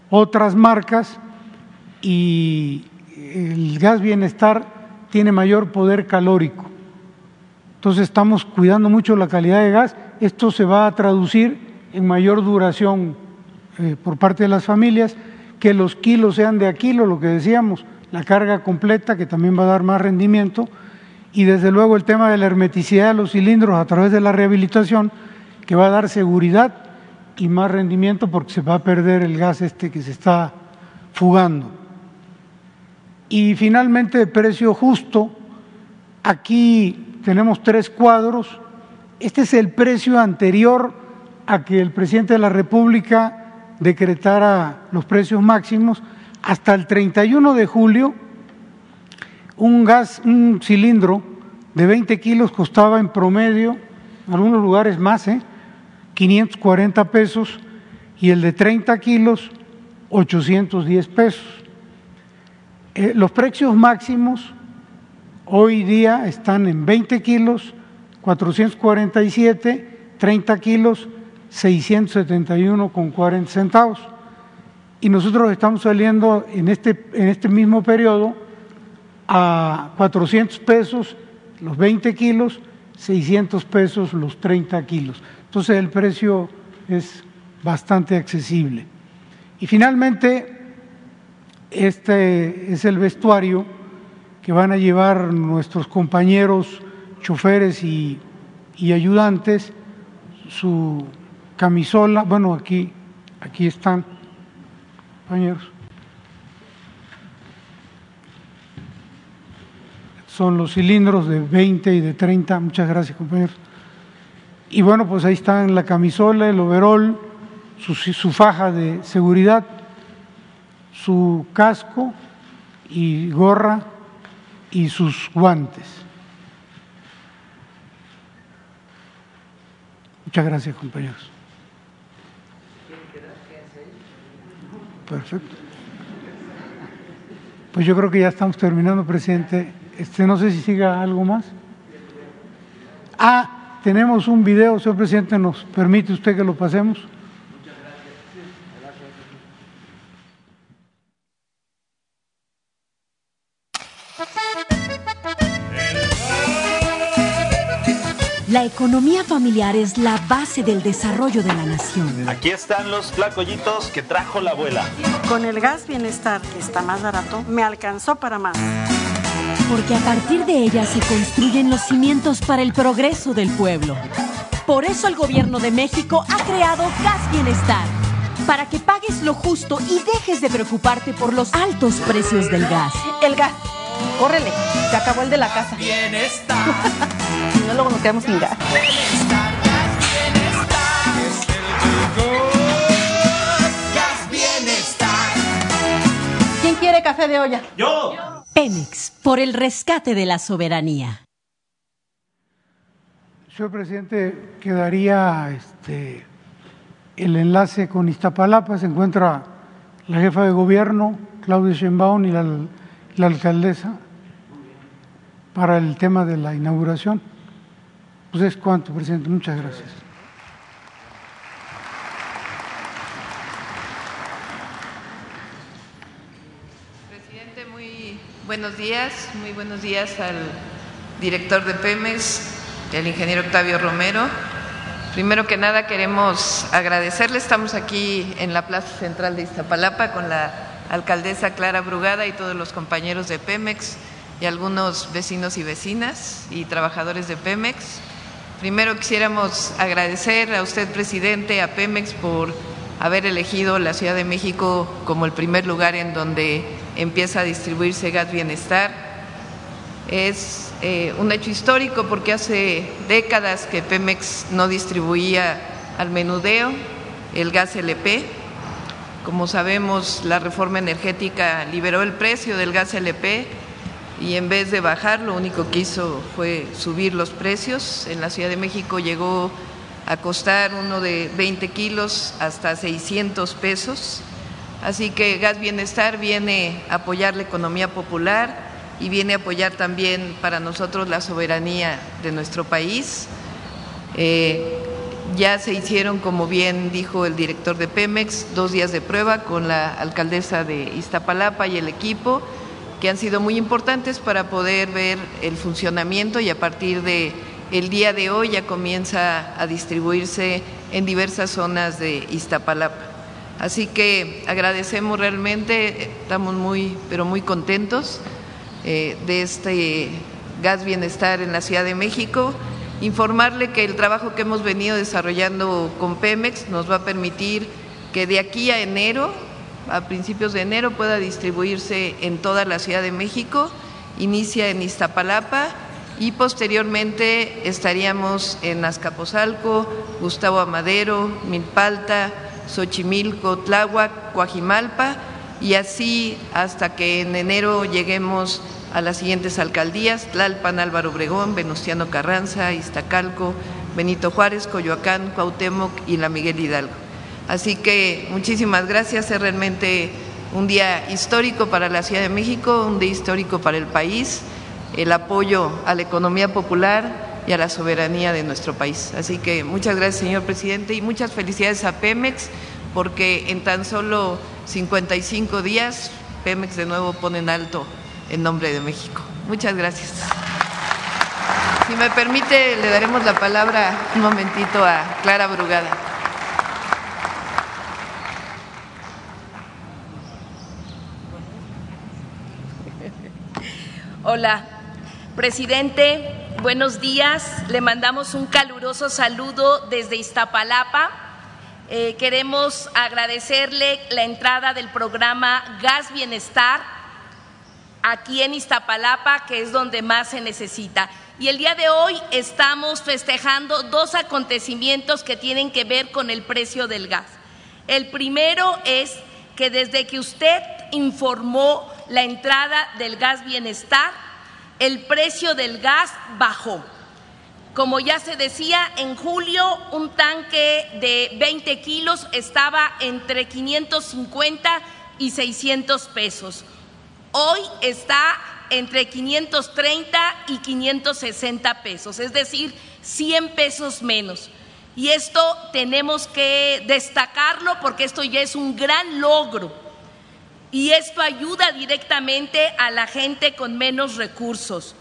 otras marcas y el gas bienestar tiene mayor poder calórico. Entonces estamos cuidando mucho la calidad de gas. Esto se va a traducir en mayor duración eh, por parte de las familias, que los kilos sean de a kilo, lo que decíamos, la carga completa, que también va a dar más rendimiento y desde luego el tema de la hermeticidad de los cilindros a través de la rehabilitación, que va a dar seguridad y más rendimiento porque se va a perder el gas este que se está fugando. Y finalmente, precio justo, aquí tenemos tres cuadros. Este es el precio anterior a que el presidente de la República decretara los precios máximos. Hasta el 31 de julio un gas, un cilindro de 20 kilos costaba en promedio, en algunos lugares más, ¿eh? 540 pesos y el de 30 kilos 810 pesos. Eh, los precios máximos hoy día están en 20 kilos 447, 30 kilos 671 con 40 centavos. Y nosotros estamos saliendo en este, en este mismo periodo a 400 pesos los 20 kilos, 600 pesos los 30 kilos. Entonces el precio es bastante accesible. Y finalmente, este es el vestuario que van a llevar nuestros compañeros choferes y, y ayudantes, su camisola, bueno, aquí, aquí están, compañeros. son los cilindros de 20 y de 30. Muchas gracias, compañeros. Y bueno, pues ahí están la camisola, el overol, su, su faja de seguridad, su casco y gorra y sus guantes. Muchas gracias, compañeros. Perfecto. Pues yo creo que ya estamos terminando, presidente. Este, no sé si siga algo más. Ah, tenemos un video, señor presidente, ¿nos permite usted que lo pasemos? La economía economía familiar es la base del desarrollo de la nación. Aquí están los flacollitos que trajo la abuela. Con el gas bienestar, que está más barato, me alcanzó para más. Porque a partir de ella se construyen los cimientos para el progreso del pueblo. Por eso el gobierno de México ha creado Gas Bienestar. Para que pagues lo justo y dejes de preocuparte por los altos precios del gas. El gas. Córrele, se acabó el de la casa. Bienestar. *laughs* no, luego nos quedamos sin gas. Bienestar, gas bienestar. ¿Quién quiere café de olla? Yo. Pemex, por el rescate de la soberanía. Señor presidente, quedaría este, el enlace con Iztapalapa. Se encuentra la jefa de gobierno, Claudia Sheinbaum, y la, la alcaldesa para el tema de la inauguración. Pues es cuanto, presidente. Muchas gracias. Presidente, muy buenos días. Muy buenos días al director de Pemex, el ingeniero Octavio Romero. Primero que nada queremos agradecerle. Estamos aquí en la Plaza Central de Iztapalapa con la alcaldesa Clara Brugada y todos los compañeros de Pemex y algunos vecinos y vecinas y trabajadores de Pemex. Primero quisiéramos agradecer a usted, presidente, a Pemex por haber elegido la Ciudad de México como el primer lugar en donde empieza a distribuirse gas bienestar. Es eh, un hecho histórico porque hace décadas que Pemex no distribuía al menudeo el gas LP. Como sabemos, la reforma energética liberó el precio del gas LP y en vez de bajar, lo único que hizo fue subir los precios. En la Ciudad de México llegó a costar uno de 20 kilos hasta 600 pesos. Así que Gas Bienestar viene a apoyar la economía popular y viene a apoyar también para nosotros la soberanía de nuestro país. Eh, ya se hicieron, como bien dijo el director de Pemex, dos días de prueba con la alcaldesa de Iztapalapa y el equipo, que han sido muy importantes para poder ver el funcionamiento y a partir de el día de hoy ya comienza a distribuirse en diversas zonas de Iztapalapa. Así que agradecemos realmente, estamos muy, pero muy contentos eh, de este gas bienestar en la Ciudad de México. Informarle que el trabajo que hemos venido desarrollando con Pemex nos va a permitir que de aquí a enero, a principios de enero, pueda distribuirse en toda la Ciudad de México. Inicia en Iztapalapa y posteriormente estaríamos en Azcapotzalco, Gustavo Amadero, Milpalta, Xochimilco, Tláhuac, Coajimalpa y así hasta que en enero lleguemos a las siguientes alcaldías, Tlalpan, Álvaro Obregón, Venustiano Carranza, Iztacalco, Benito Juárez, Coyoacán, Cuauhtémoc y la Miguel Hidalgo. Así que muchísimas gracias, es realmente un día histórico para la Ciudad de México, un día histórico para el país, el apoyo a la economía popular y a la soberanía de nuestro país. Así que muchas gracias, señor presidente, y muchas felicidades a Pemex, porque en tan solo 55 días Pemex de nuevo pone en alto en nombre de México. Muchas gracias. Si me permite, le daremos la palabra un momentito a Clara Brugada. Hola, presidente, buenos días. Le mandamos un caluroso saludo desde Iztapalapa. Eh, queremos agradecerle la entrada del programa Gas Bienestar aquí en Iztapalapa, que es donde más se necesita. Y el día de hoy estamos festejando dos acontecimientos que tienen que ver con el precio del gas. El primero es que desde que usted informó la entrada del gas bienestar, el precio del gas bajó. Como ya se decía, en julio un tanque de 20 kilos estaba entre 550 y 600 pesos. Hoy está entre 530 y 560 pesos, es decir, 100 pesos menos. Y esto tenemos que destacarlo porque esto ya es un gran logro. Y esto ayuda directamente a la gente con menos recursos.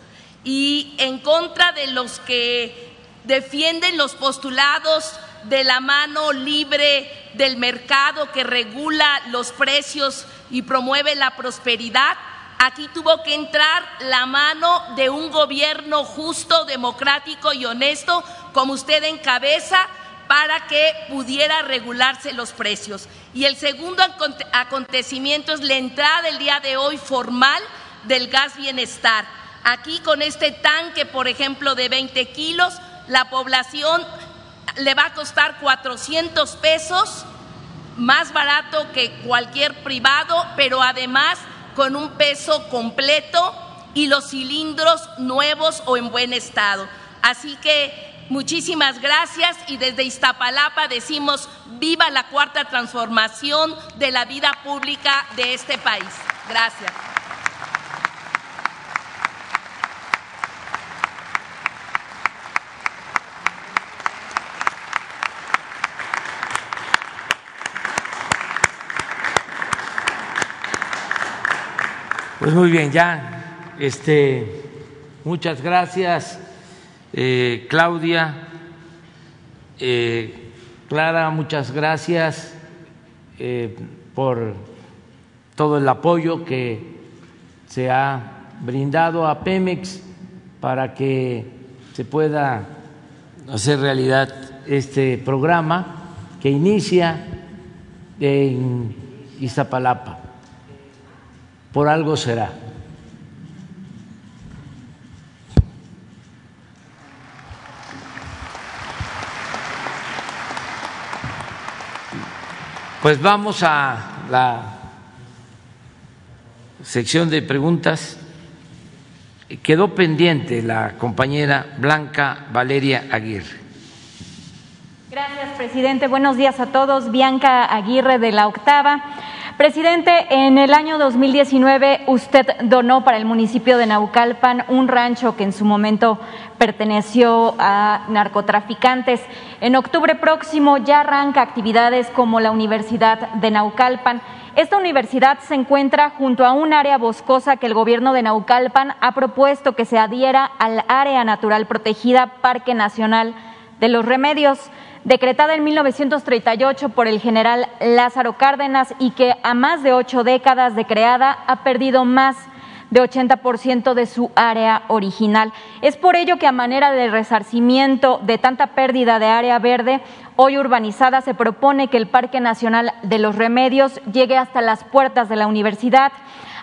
Y en contra de los que defienden los postulados de la mano libre del mercado que regula los precios y promueve la prosperidad, aquí tuvo que entrar la mano de un gobierno justo, democrático y honesto, como usted encabeza, para que pudiera regularse los precios. Y el segundo acontecimiento es la entrada el día de hoy formal del gas bienestar. Aquí con este tanque, por ejemplo, de 20 kilos, la población le va a costar 400 pesos, más barato que cualquier privado, pero además con un peso completo y los cilindros nuevos o en buen estado. Así que muchísimas gracias y desde Iztapalapa decimos viva la cuarta transformación de la vida pública de este país. Gracias. Pues muy bien, ya, este, muchas gracias, eh, Claudia, eh, Clara, muchas gracias eh, por todo el apoyo que se ha brindado a Pemex para que se pueda hacer realidad este programa que inicia en Iztapalapa por algo será. Pues vamos a la sección de preguntas. Quedó pendiente la compañera Blanca Valeria Aguirre. Gracias, presidente. Buenos días a todos. Bianca Aguirre de la Octava. Presidente, en el año 2019 usted donó para el municipio de Naucalpan un rancho que en su momento perteneció a narcotraficantes. En octubre próximo ya arranca actividades como la Universidad de Naucalpan. Esta universidad se encuentra junto a un área boscosa que el gobierno de Naucalpan ha propuesto que se adhiera al área natural protegida Parque Nacional de los Remedios decretada en 1938 por el general Lázaro Cárdenas y que a más de ocho décadas de creada ha perdido más de 80% de su área original. Es por ello que a manera de resarcimiento de tanta pérdida de área verde, hoy urbanizada, se propone que el Parque Nacional de los Remedios llegue hasta las puertas de la universidad.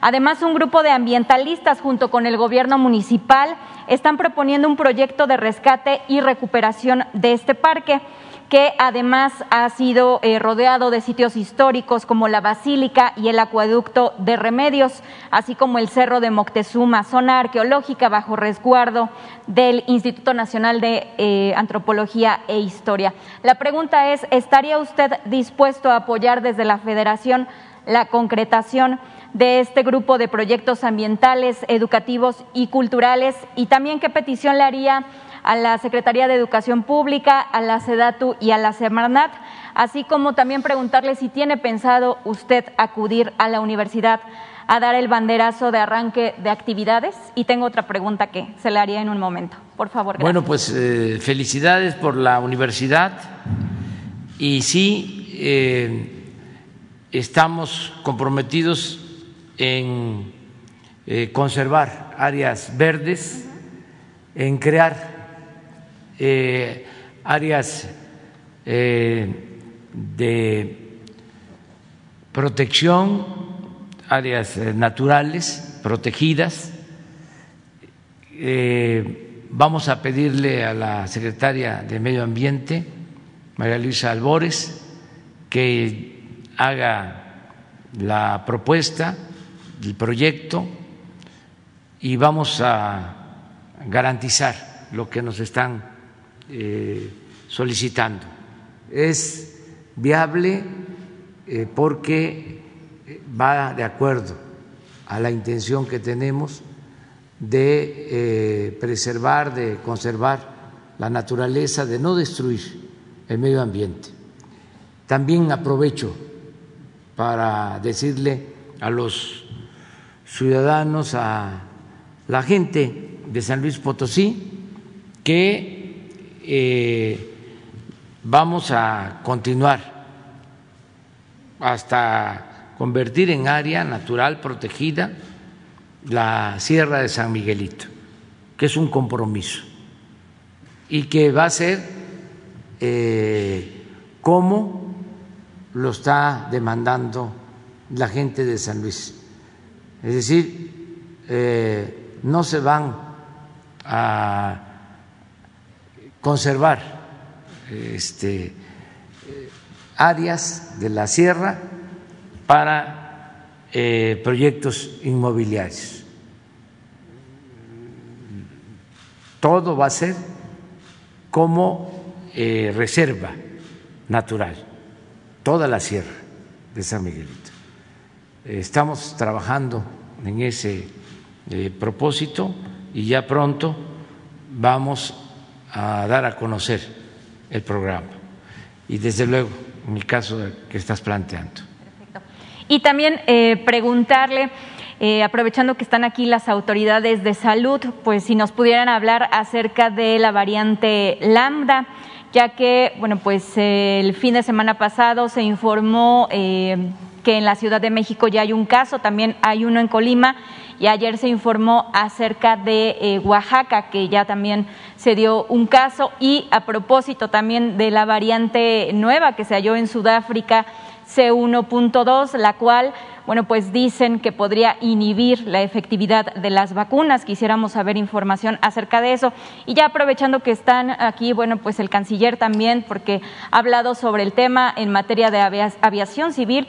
Además, un grupo de ambientalistas junto con el gobierno municipal están proponiendo un proyecto de rescate y recuperación de este parque que además ha sido eh, rodeado de sitios históricos como la Basílica y el Acueducto de Remedios, así como el Cerro de Moctezuma, zona arqueológica bajo resguardo del Instituto Nacional de eh, Antropología e Historia. La pregunta es, ¿estaría usted dispuesto a apoyar desde la Federación la concretación de este grupo de proyectos ambientales, educativos y culturales? Y también qué petición le haría a la Secretaría de Educación Pública, a la SEDATU y a la Semarnat, así como también preguntarle si tiene pensado usted acudir a la universidad a dar el banderazo de arranque de actividades. Y tengo otra pregunta que se le haría en un momento. Por favor. Bueno, pues eh, felicidades por la universidad y sí eh, estamos comprometidos en eh, conservar áreas verdes, en crear eh, áreas eh, de protección, áreas eh, naturales protegidas. vamos a pedirle a la secretaria de Medio Ambiente, María Luisa Albores, que haga la propuesta, el proyecto, y vamos a garantizar lo que nos están eh, solicitando. Es viable eh, porque va de acuerdo a la intención que tenemos de eh, preservar, de conservar la naturaleza, de no destruir el medio ambiente. También aprovecho para decirle a los ciudadanos, a la gente de San Luis Potosí, que eh, vamos a continuar hasta convertir en área natural protegida la Sierra de San Miguelito, que es un compromiso y que va a ser eh, como lo está demandando la gente de San Luis. Es decir, eh, no se van a conservar este, áreas de la sierra para eh, proyectos inmobiliarios. Todo va a ser como eh, reserva natural, toda la sierra de San Miguelito. Estamos trabajando en ese eh, propósito y ya pronto vamos a dar a conocer el programa. Y desde luego, en el caso que estás planteando. Y también eh, preguntarle, eh, aprovechando que están aquí las autoridades de salud, pues si nos pudieran hablar acerca de la variante lambda, ya que, bueno, pues el fin de semana pasado se informó eh, que en la Ciudad de México ya hay un caso, también hay uno en Colima y ayer se informó acerca de eh, Oaxaca, que ya también se dio un caso, y a propósito también de la variante nueva que se halló en Sudáfrica, C1.2, la cual, bueno, pues dicen que podría inhibir la efectividad de las vacunas. Quisiéramos saber información acerca de eso. Y ya aprovechando que están aquí, bueno, pues el canciller también, porque ha hablado sobre el tema en materia de aviación civil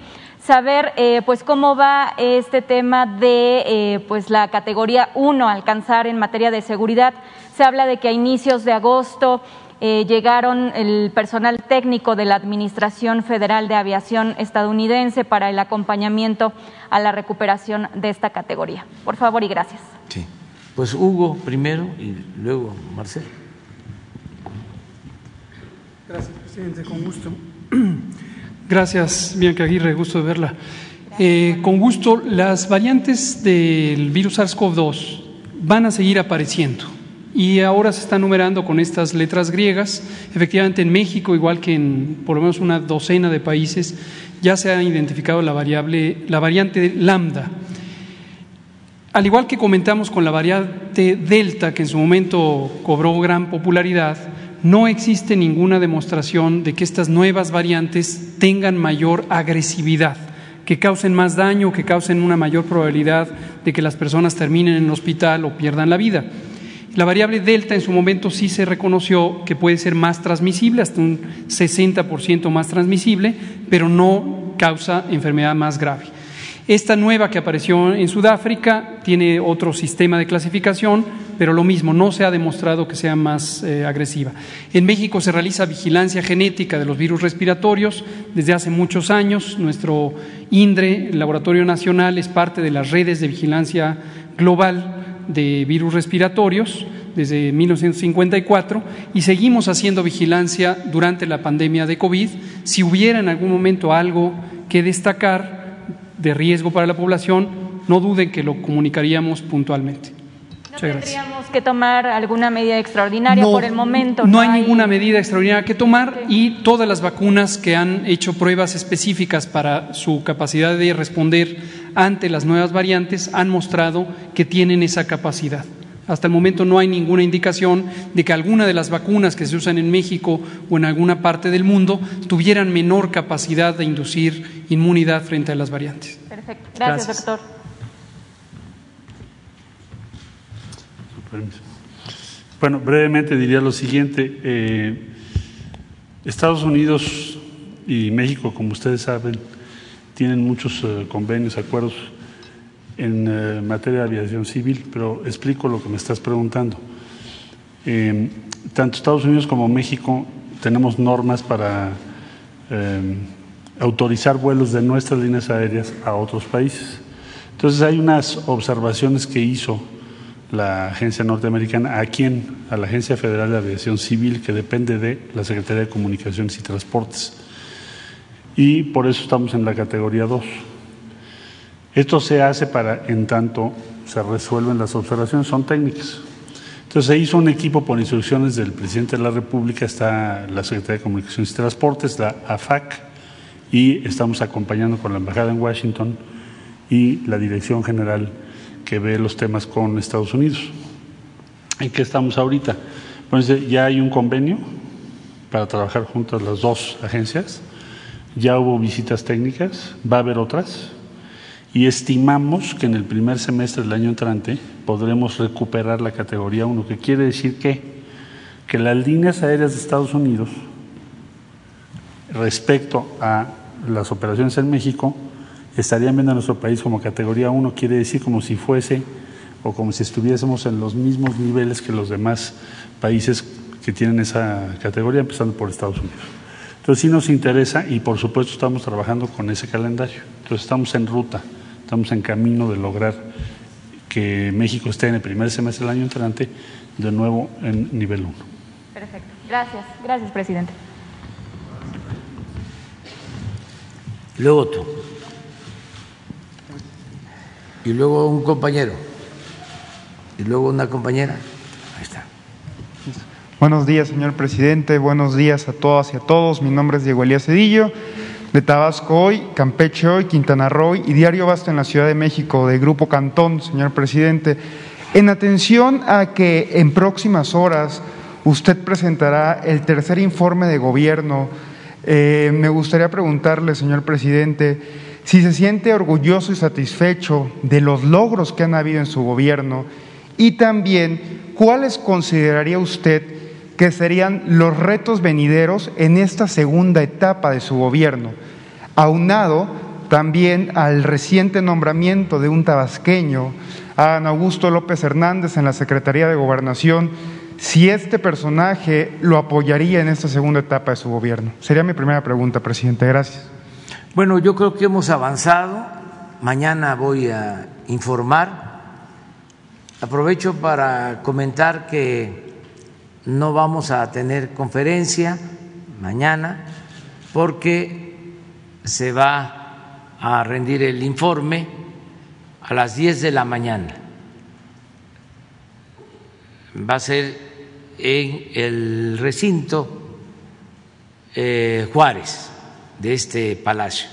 saber eh, pues cómo va este tema de eh, pues la categoría 1 alcanzar en materia de seguridad. Se habla de que a inicios de agosto eh, llegaron el personal técnico de la Administración Federal de Aviación estadounidense para el acompañamiento a la recuperación de esta categoría. Por favor y gracias. Sí. Pues Hugo primero y luego Marcelo. Gracias, presidente, con gusto. *clears throat* Gracias, Bianca Aguirre, gusto de verla. Eh, con gusto, las variantes del virus SARS-CoV-2 van a seguir apareciendo y ahora se están numerando con estas letras griegas. Efectivamente, en México, igual que en por lo menos una docena de países, ya se ha identificado la, variable, la variante lambda. Al igual que comentamos con la variante delta, que en su momento cobró gran popularidad, no existe ninguna demostración de que estas nuevas variantes tengan mayor agresividad, que causen más daño, que causen una mayor probabilidad de que las personas terminen en el hospital o pierdan la vida. La variable delta en su momento sí se reconoció que puede ser más transmisible, hasta un 60% más transmisible, pero no causa enfermedad más grave. Esta nueva que apareció en Sudáfrica tiene otro sistema de clasificación, pero lo mismo, no se ha demostrado que sea más eh, agresiva. En México se realiza vigilancia genética de los virus respiratorios desde hace muchos años. Nuestro INDRE, el Laboratorio Nacional, es parte de las redes de vigilancia global de virus respiratorios desde 1954 y seguimos haciendo vigilancia durante la pandemia de COVID. Si hubiera en algún momento algo que destacar, de riesgo para la población, no duden que lo comunicaríamos puntualmente. ¿No tendríamos que tomar alguna medida extraordinaria por el momento? No, hay, ninguna medida extraordinaria que tomar y todas las vacunas que han hecho pruebas específicas para su capacidad de responder ante las nuevas variantes han mostrado que tienen esa capacidad. Hasta el momento no hay ninguna indicación de que alguna de las vacunas que se usan en México o en alguna parte del mundo tuvieran menor capacidad de inducir inmunidad frente a las variantes. Perfecto. Gracias, doctor. Bueno, brevemente diría lo siguiente. Eh, Estados Unidos y México, como ustedes saben, tienen muchos eh, convenios, acuerdos en eh, materia de aviación civil, pero explico lo que me estás preguntando. Eh, tanto Estados Unidos como México tenemos normas para eh, autorizar vuelos de nuestras líneas aéreas a otros países. Entonces hay unas observaciones que hizo la agencia norteamericana a quién, a la Agencia Federal de Aviación Civil, que depende de la Secretaría de Comunicaciones y Transportes. Y por eso estamos en la categoría 2. Esto se hace para, en tanto se resuelven las observaciones, son técnicas. Entonces se hizo un equipo por instrucciones del presidente de la República, está la Secretaría de Comunicaciones y Transportes, la AFAC, y estamos acompañando con la Embajada en Washington y la Dirección General que ve los temas con Estados Unidos. ¿En qué estamos ahorita? Pues ya hay un convenio para trabajar juntas las dos agencias, ya hubo visitas técnicas, va a haber otras, y estimamos que en el primer semestre del año entrante podremos recuperar la categoría 1, que quiere decir que, que las líneas aéreas de Estados Unidos respecto a las operaciones en México estarían viendo a nuestro país como categoría 1, quiere decir como si fuese o como si estuviésemos en los mismos niveles que los demás países que tienen esa categoría, empezando por Estados Unidos. Entonces sí nos interesa y por supuesto estamos trabajando con ese calendario. Entonces estamos en ruta, estamos en camino de lograr que México esté en el primer semestre del año entrante de nuevo en nivel 1. Perfecto. Gracias. Gracias, presidente. Luego tú. Y luego un compañero. Y luego una compañera. Ahí está. Buenos días, señor presidente. Buenos días a todas y a todos. Mi nombre es Diego Elías Cedillo, de Tabasco hoy, Campeche hoy, Quintana Roo y Diario Basto en la Ciudad de México, de Grupo Cantón, señor presidente. En atención a que en próximas horas usted presentará el tercer informe de gobierno, eh, me gustaría preguntarle, señor presidente, si se siente orgulloso y satisfecho de los logros que han habido en su gobierno y también cuáles consideraría usted que serían los retos venideros en esta segunda etapa de su gobierno, aunado también al reciente nombramiento de un tabasqueño, a Augusto López Hernández en la Secretaría de Gobernación, si este personaje lo apoyaría en esta segunda etapa de su gobierno. Sería mi primera pregunta, presidente. Gracias. Bueno, yo creo que hemos avanzado. Mañana voy a informar. Aprovecho para comentar que no vamos a tener conferencia mañana porque se va a rendir el informe a las 10 de la mañana. Va a ser en el recinto eh, Juárez de este palacio.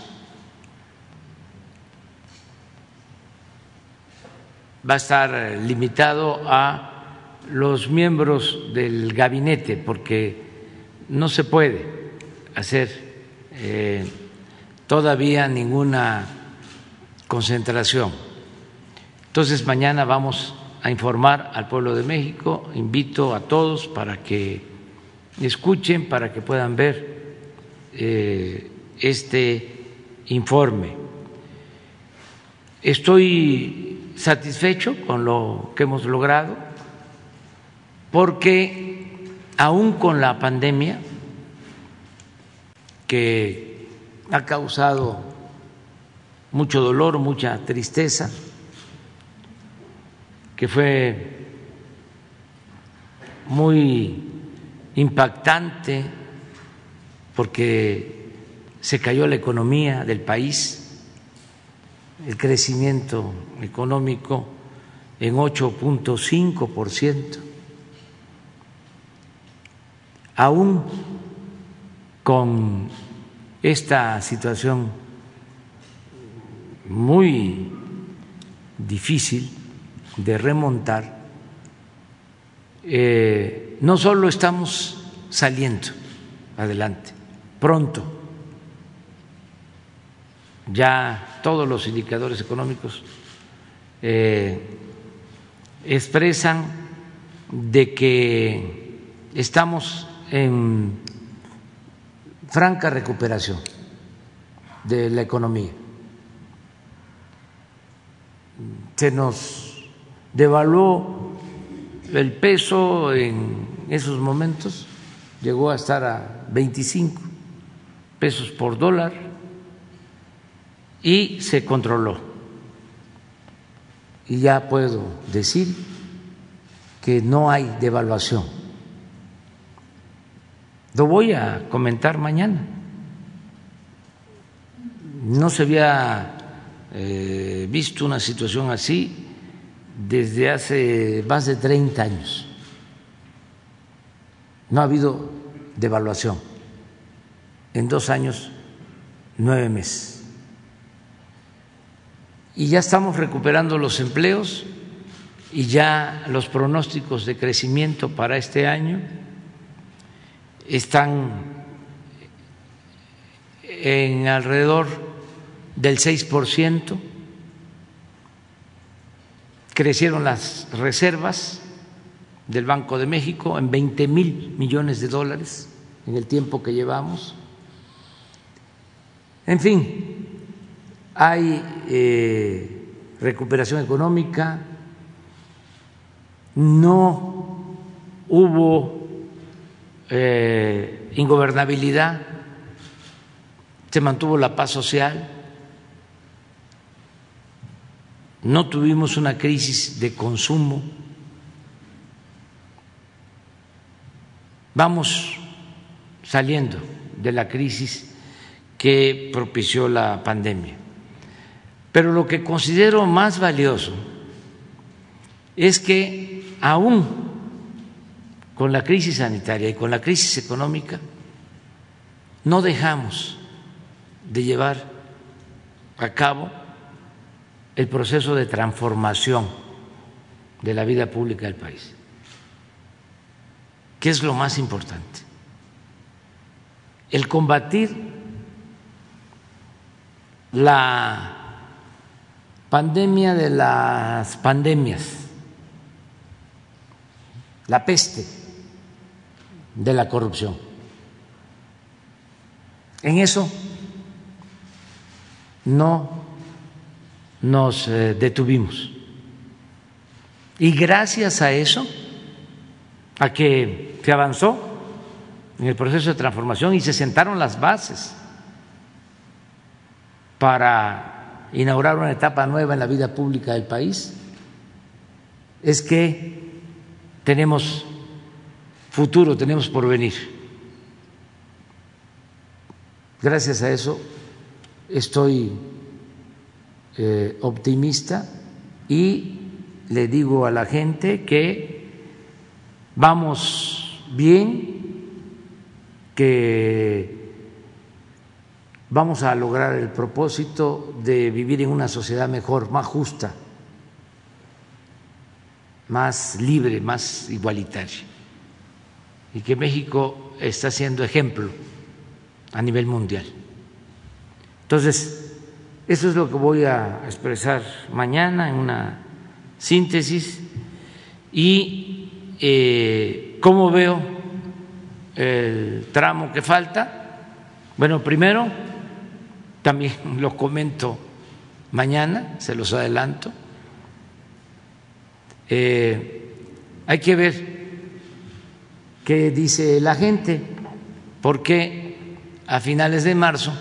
Va a estar limitado a los miembros del gabinete porque no se puede hacer eh, todavía ninguna concentración. Entonces mañana vamos a informar al pueblo de México, invito a todos para que escuchen, para que puedan ver eh, este informe. Estoy satisfecho con lo que hemos logrado porque aún con la pandemia que ha causado mucho dolor, mucha tristeza, que fue muy impactante porque se cayó la economía del país, el crecimiento económico en 8.5 por ciento aún con esta situación muy difícil de remontar, eh, no solo estamos saliendo adelante, pronto ya todos los indicadores económicos eh, expresan de que estamos en franca recuperación de la economía. Se nos devaluó el peso en esos momentos, llegó a estar a 25 pesos por dólar y se controló. Y ya puedo decir que no hay devaluación lo voy a comentar mañana. No se había eh, visto una situación así desde hace más de 30 años no ha habido devaluación en dos años, nueve meses. Y ya estamos recuperando los empleos y ya los pronósticos de crecimiento para este año están en alrededor del 6%, crecieron las reservas del Banco de México en 20 mil millones de dólares en el tiempo que llevamos. En fin, hay eh, recuperación económica, no hubo eh, ingobernabilidad, se mantuvo la paz social, no tuvimos una crisis de consumo, vamos saliendo de la crisis que propició la pandemia. Pero lo que considero más valioso es que aún con la crisis sanitaria y con la crisis económica, no dejamos de llevar a cabo el proceso de transformación de la vida pública del país, que es lo más importante. El combatir la pandemia de las pandemias, la peste de la corrupción. En eso no nos eh, detuvimos. Y gracias a eso, a que se avanzó en el proceso de transformación y se sentaron las bases para inaugurar una etapa nueva en la vida pública del país es que tenemos futuro, tenemos porvenir. Gracias a eso estoy eh, optimista y le digo a la gente que vamos bien, que vamos a lograr el propósito de vivir en una sociedad mejor, más justa, más libre, más igualitaria. Y que México está siendo ejemplo a nivel mundial. Entonces, eso es lo que voy a expresar mañana en una síntesis y eh, cómo veo el tramo que falta. Bueno, primero también *laughs* lo comento mañana, se los adelanto. Eh, hay que ver qué dice la gente, porque a finales de marzo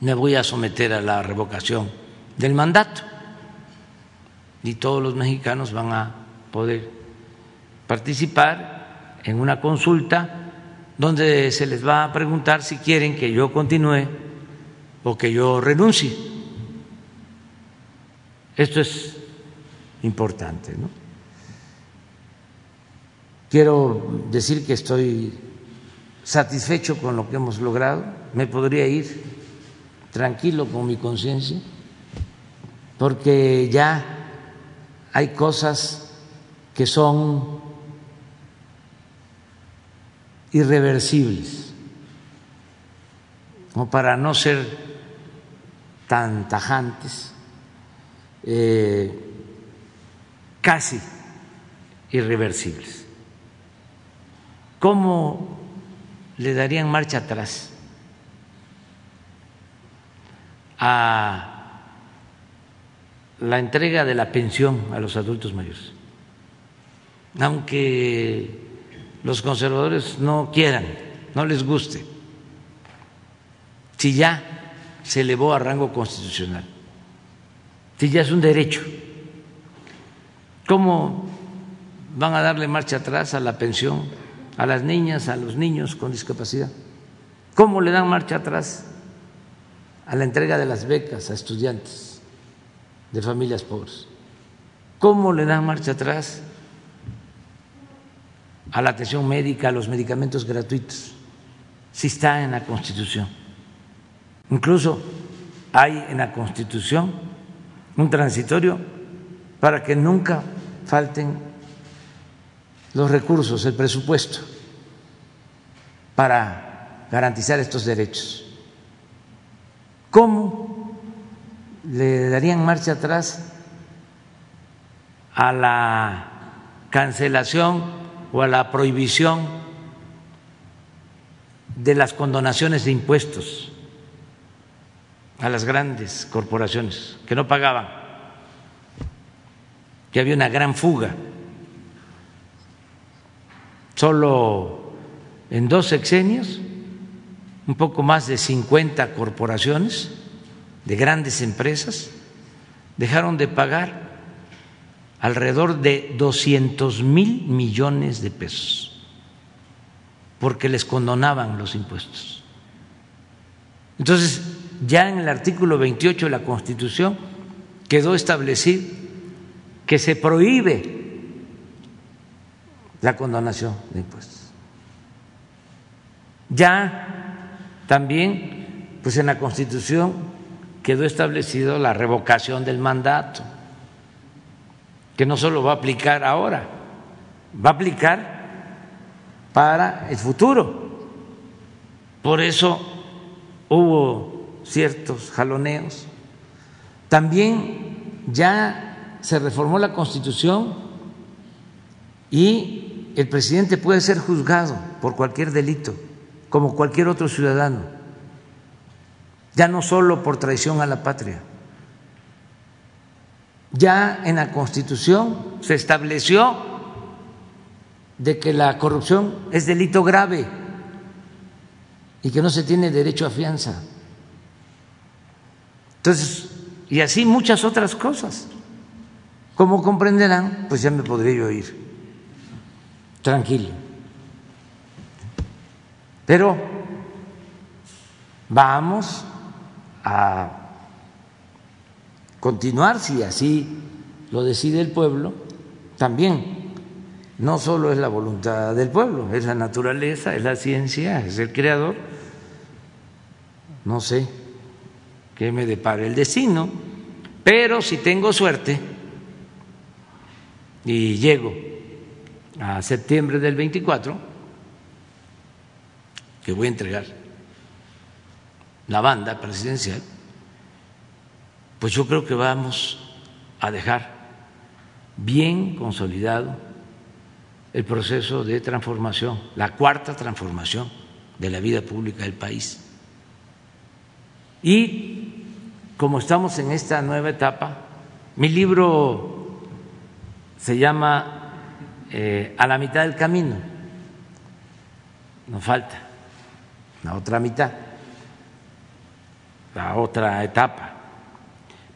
me voy a someter a la revocación del mandato y todos los mexicanos van a poder participar en una consulta donde se les va a preguntar si quieren que yo continúe o que yo renuncie. Esto es importante. ¿no? Quiero decir que estoy satisfecho con lo que hemos logrado, me podría ir tranquilo con mi conciencia, porque ya hay cosas que son irreversibles, como para no ser tan tajantes, eh, casi irreversibles. ¿Cómo le darían marcha atrás a la entrega de la pensión a los adultos mayores? Aunque los conservadores no quieran, no les guste, si ya se elevó a rango constitucional, si ya es un derecho, ¿cómo van a darle marcha atrás a la pensión a las niñas, a los niños con discapacidad? ¿Cómo le dan marcha atrás a la entrega de las becas a estudiantes de familias pobres? ¿Cómo le dan marcha atrás a la atención médica, a los medicamentos gratuitos. Sí está en la Constitución. Incluso hay en la Constitución un transitorio para que nunca falten los recursos, el presupuesto, para garantizar estos derechos. ¿Cómo le darían marcha atrás a la cancelación o a la prohibición de las condonaciones de impuestos a las grandes corporaciones que no pagaban, que había una gran fuga. Solo en dos sexenios, un poco más de 50 corporaciones de grandes empresas dejaron de pagar alrededor de 200 mil millones de pesos porque les condonaban los impuestos. Entonces, ya en el artículo 28 de la Constitución quedó establecido que se prohíbe la condonación de impuestos. Ya también, pues en la Constitución quedó establecido la revocación del mandato, que no solo va a aplicar ahora, va a aplicar para el futuro. Por eso hubo ciertos jaloneos. También ya se reformó la Constitución y el presidente puede ser juzgado por cualquier delito, como cualquier otro ciudadano, ya no solo por traición a la patria. Ya en la Constitución se estableció de que la corrupción es delito grave y que no se tiene derecho a fianza. Entonces, y así muchas otras cosas. Como comprenderán, pues ya me podría yo ir tranquilo. Pero vamos a continuar, si así lo decide el pueblo, también no solo es la voluntad del pueblo, es la naturaleza, es la ciencia, es el creador. No sé qué me depara el destino, pero si tengo suerte y llego a septiembre del 24, que voy a entregar la banda presidencial, pues yo creo que vamos a dejar bien consolidado el proceso de transformación, la cuarta transformación de la vida pública del país. Y como estamos en esta nueva etapa, mi libro se llama eh, A la mitad del camino, nos falta la otra mitad, la otra etapa.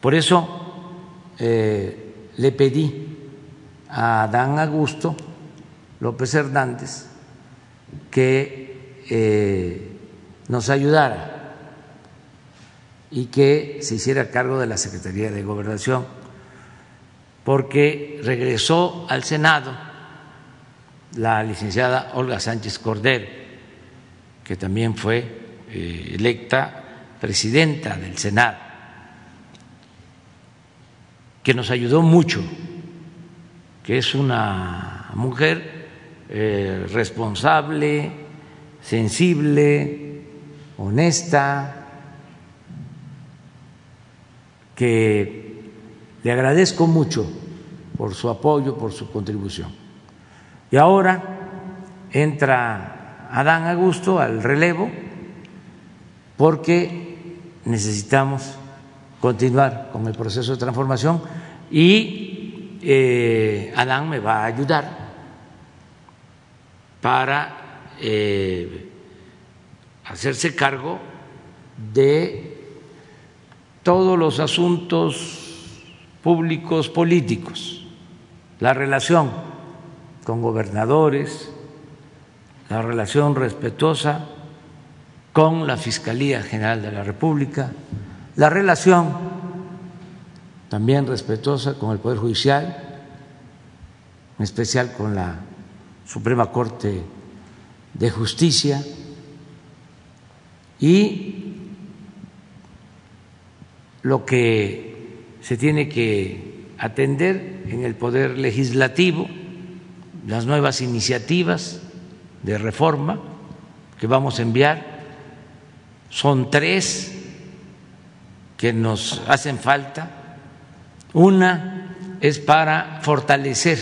Por eso eh, le pedí a Dan Augusto López Hernández que eh, nos ayudara y que se hiciera cargo de la Secretaría de Gobernación, porque regresó al Senado la licenciada Olga Sánchez Cordero, que también fue eh, electa presidenta del Senado, que nos ayudó mucho, que es una mujer eh, responsable, sensible, honesta, que le agradezco mucho por su apoyo, por su contribución. Y ahora entra Adán Augusto al relevo porque necesitamos continuar con el proceso de transformación y eh, Adán me va a ayudar para eh, hacerse cargo de todos los asuntos públicos políticos, la relación con gobernadores, la relación respetuosa con la Fiscalía General de la República, la relación también respetuosa con el Poder Judicial, en especial con la Suprema Corte de Justicia y lo que se tiene que atender en el Poder Legislativo, las nuevas iniciativas de reforma que vamos a enviar, son tres que nos hacen falta. Una es para fortalecer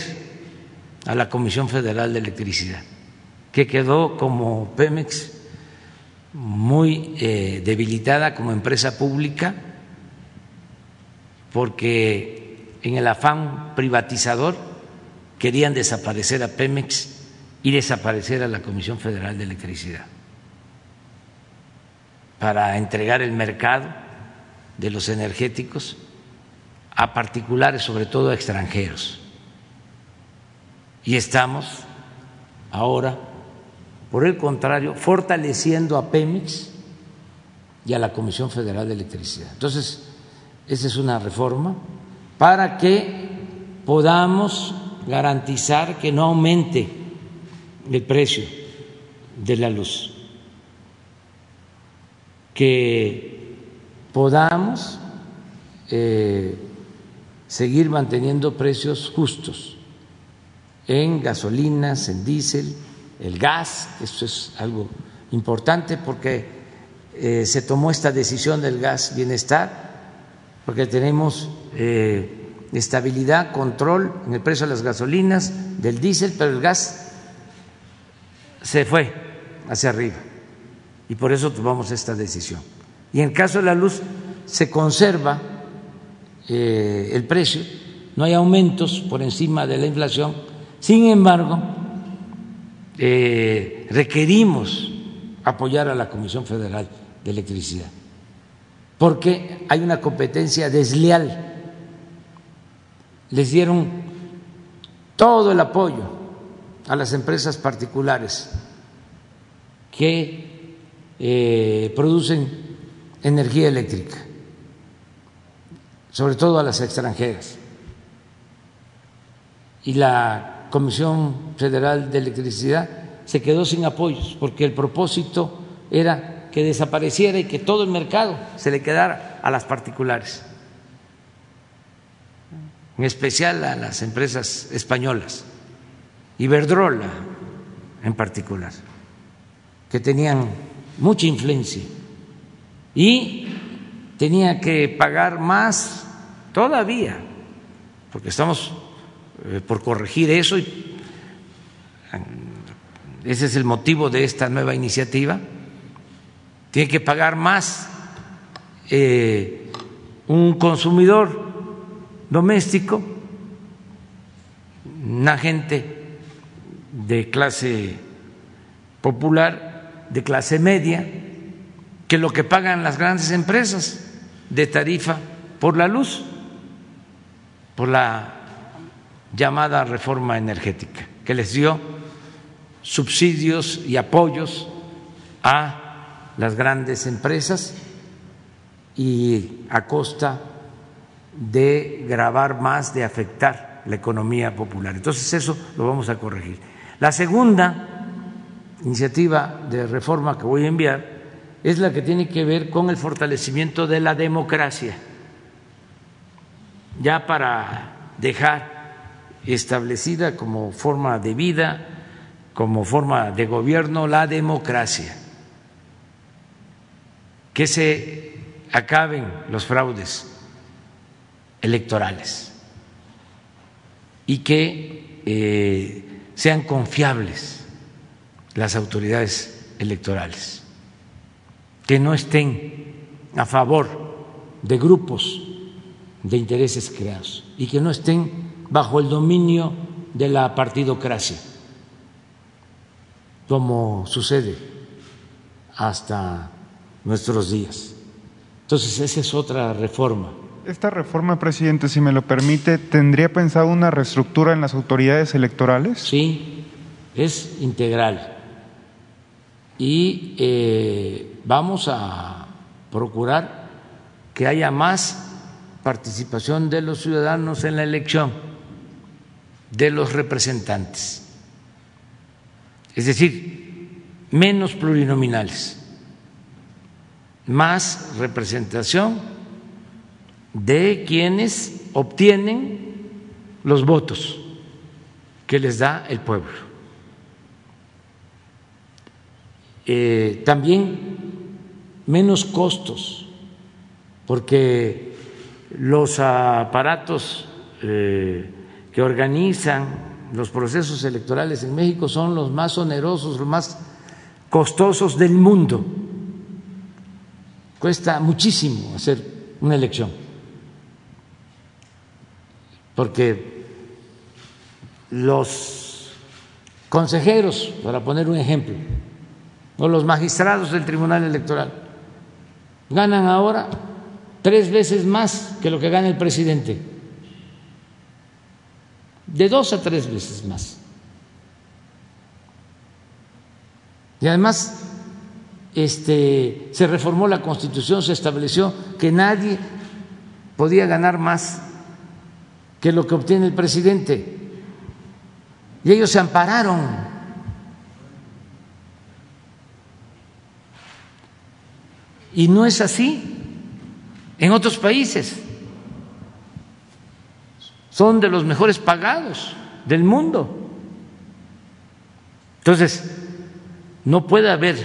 a la Comisión Federal de Electricidad, que quedó como Pemex muy eh, debilitada como empresa pública porque en el afán privatizador querían desaparecer a Pemex y desaparecer a la Comisión Federal de Electricidad para entregar el mercado de los energéticos a particulares, sobre todo a extranjeros. Y estamos ahora, por el contrario, fortaleciendo a Pemex y a la Comisión Federal de Electricidad. Entonces, esa es una reforma para que podamos garantizar que no aumente el precio de la luz, que podamos eh, seguir manteniendo precios justos en gasolinas, en diésel, el gas, eso es algo importante porque eh, se tomó esta decisión del gas bienestar porque tenemos eh, estabilidad, control en el precio de las gasolinas, del diésel, pero el gas se fue hacia arriba y por eso tomamos esta decisión. Y en caso de la luz se conserva eh, el precio, no hay aumentos por encima de la inflación, sin embargo, eh, requerimos apoyar a la Comisión Federal de Electricidad porque hay una competencia desleal. Les dieron todo el apoyo a las empresas particulares que eh, producen energía eléctrica, sobre todo a las extranjeras. Y la Comisión Federal de Electricidad se quedó sin apoyos porque el propósito era que desapareciera y que todo el mercado se le quedara a las particulares, en especial a las empresas españolas, Iberdrola en particular, que tenían mucha influencia y tenía que pagar más todavía, porque estamos eh, por corregir eso y ese es el motivo de esta nueva iniciativa tiene que pagar más eh, un consumidor doméstico, una gente de clase popular, de clase media, que lo que pagan las grandes empresas de tarifa por la luz, por la llamada reforma energética, que les dio subsidios y apoyos a las grandes empresas y a costa de grabar más, de afectar la economía popular. Entonces eso lo vamos a corregir. La segunda iniciativa de reforma que voy a enviar es la que tiene que ver con el fortalecimiento de la democracia, ya para dejar establecida como forma de vida, como forma de gobierno, la democracia que se acaben los fraudes electorales y que eh, sean confiables las autoridades electorales, que no estén a favor de grupos de intereses creados y que no estén bajo el dominio de la partidocracia, como sucede hasta nuestros días. Entonces, esa es otra reforma. Esta reforma, presidente, si me lo permite, ¿tendría pensado una reestructura en las autoridades electorales? Sí, es integral. Y eh, vamos a procurar que haya más participación de los ciudadanos en la elección, de los representantes, es decir, menos plurinominales, más representación de quienes obtienen los votos que les da el pueblo. Eh, también menos costos, porque los aparatos eh, que organizan los procesos electorales en México son los más onerosos, los más costosos del mundo. Cuesta muchísimo hacer una elección, porque los consejeros, para poner un ejemplo, o los magistrados del Tribunal Electoral ganan ahora tres veces más que lo que gana el presidente, de dos a tres veces más. Y además este, se reformó la Constitución, se estableció que nadie podía ganar más que lo que obtiene el presidente. Y ellos se ampararon Y no es así en otros países. Son de los mejores pagados del mundo. Entonces, no puede haber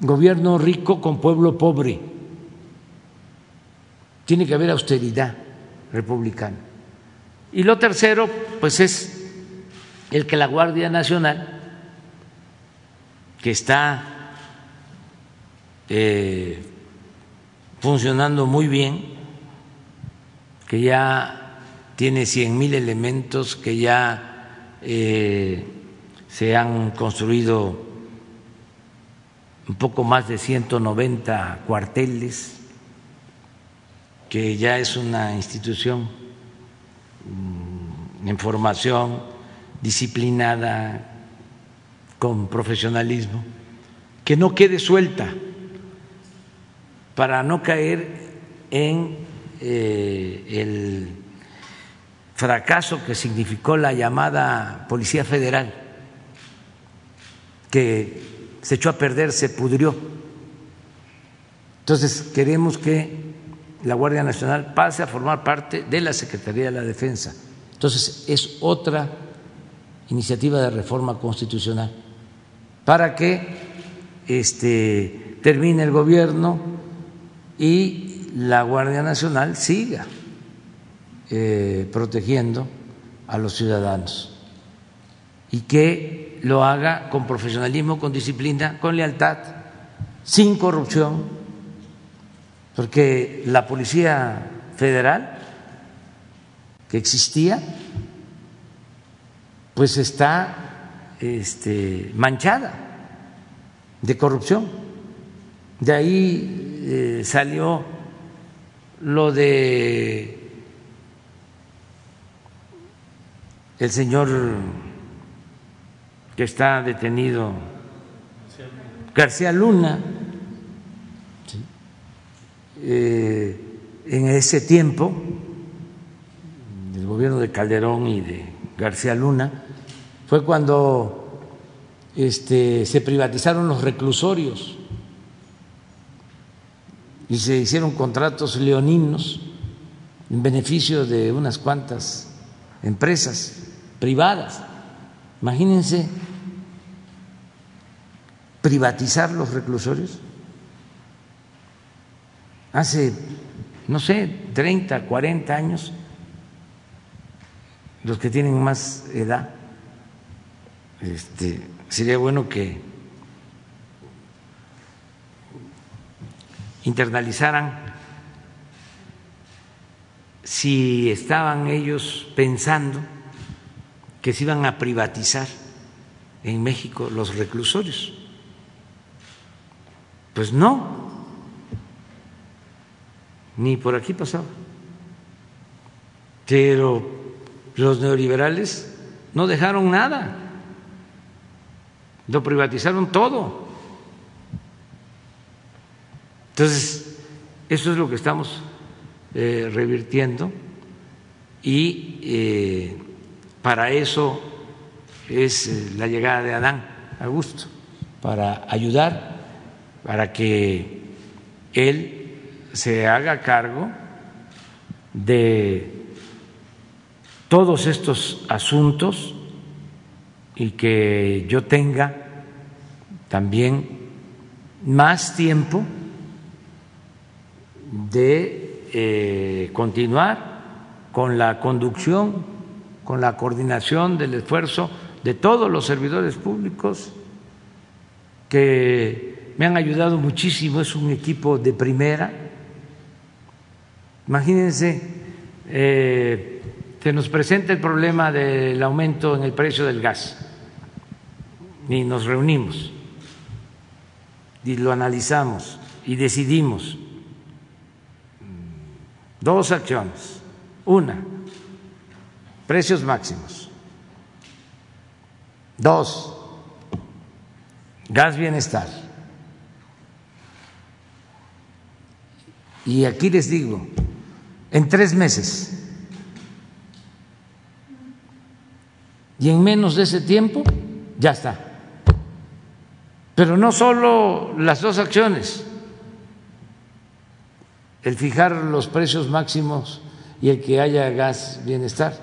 gobierno rico con pueblo pobre. Tiene que haber austeridad republicana. Y lo tercero, pues es el que la Guardia Nacional, que está eh, funcionando muy bien, que ya tiene cien mil elementos, que ya eh, se han construido un poco más de 190 cuarteles, que ya es una institución mm, en formación disciplinada, con profesionalismo, que no quede suelta para no caer en eh, el fracaso que significó la llamada Policía Federal, que se echó a perder, se pudrió. Entonces queremos que la Guardia Nacional pase a formar parte de la Secretaría de la Defensa. Entonces es otra iniciativa de reforma constitucional para que este, termine el gobierno y la Guardia Nacional siga eh, protegiendo a los ciudadanos y que lo haga con profesionalismo, con disciplina, con lealtad, sin corrupción, porque la Policía Federal que existía, pues está este, manchada de corrupción. De ahí eh, salió lo de el señor que está detenido, García Luna, eh, en ese tiempo, del gobierno de Calderón y de García Luna, fue cuando este, se privatizaron los reclusorios y se hicieron contratos leoninos en beneficio de unas cuantas empresas privadas. Imagínense privatizar los reclusorios. Hace, no sé, 30, 40 años, los que tienen más edad, este, sería bueno que internalizaran si estaban ellos pensando que se iban a privatizar en México los reclusorios. Pues no, ni por aquí pasaba. Pero los neoliberales no dejaron nada, lo privatizaron todo. Entonces, eso es lo que estamos eh, revirtiendo y eh, para eso es eh, la llegada de Adán Augusto para ayudar, para que él se haga cargo de todos estos asuntos y que yo tenga también más tiempo de eh, continuar con la conducción, con la coordinación del esfuerzo de todos los servidores públicos que me han ayudado muchísimo, es un equipo de primera. Imagínense, eh, se nos presenta el problema del aumento en el precio del gas y nos reunimos y lo analizamos y decidimos dos acciones. Una, precios máximos. Dos, gas bienestar. Y aquí les digo, en tres meses y en menos de ese tiempo, ya está. Pero no solo las dos acciones, el fijar los precios máximos y el que haya gas bienestar,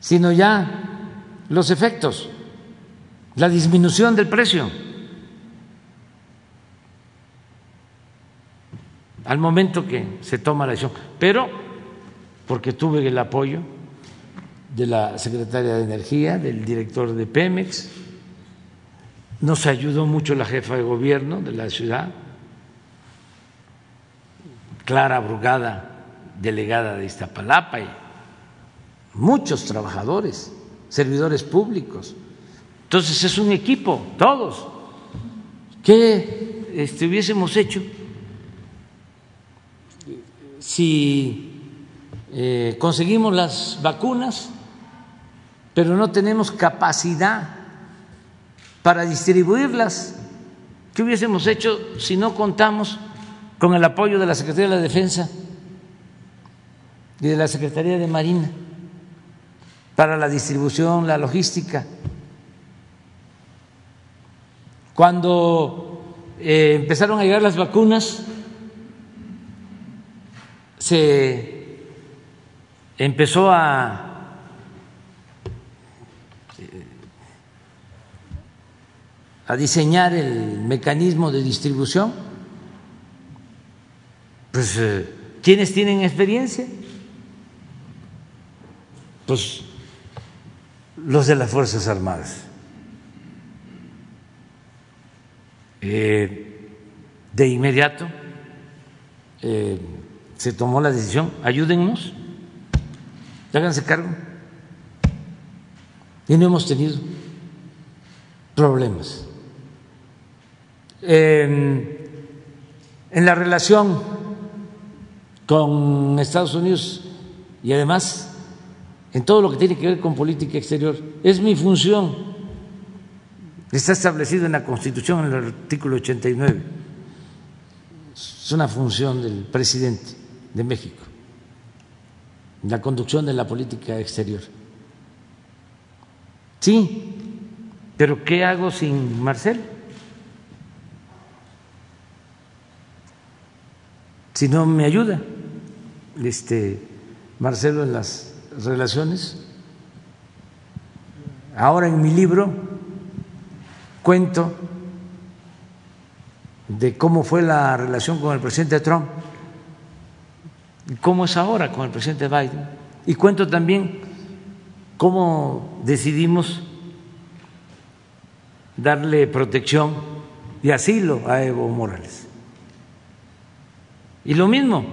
sino ya los efectos, la disminución del precio. Al momento que se toma la decisión, pero porque tuve el apoyo de la secretaria de Energía, del director de Pemex, nos ayudó mucho la jefa de gobierno de la ciudad, Clara Brugada, delegada de Iztapalapa, y muchos trabajadores, servidores públicos. Entonces es un equipo, todos. ¿Qué este, hubiésemos hecho si eh, conseguimos las vacunas, pero no tenemos capacidad para distribuirlas? ¿Qué hubiésemos hecho si no contamos con el apoyo de la Secretaría de la Defensa y de la Secretaría de Marina para la distribución, la logística. Cuando eh, empezaron a llegar las vacunas, se empezó a a diseñar el mecanismo de distribución pues, eh, ¿quiénes tienen experiencia? Pues los de las Fuerzas Armadas. Eh, de inmediato eh, se tomó la decisión, ayúdennos, háganse cargo. Y no hemos tenido problemas. en la relación con Estados Unidos y además en todo lo que tiene que ver con política exterior. Es mi función. Está establecido en la Constitución, en el artículo 89. Es una función del presidente de México, la conducción de la política exterior. Sí, pero ¿qué hago sin Marcel? Si no me ayuda este, Marcelo en las relaciones. Ahora en mi libro cuento de cómo fue la relación con el presidente Trump cómo es ahora con el presidente Biden. Y cuento también cómo decidimos darle protección y asilo a Evo Morales. Y lo mismo,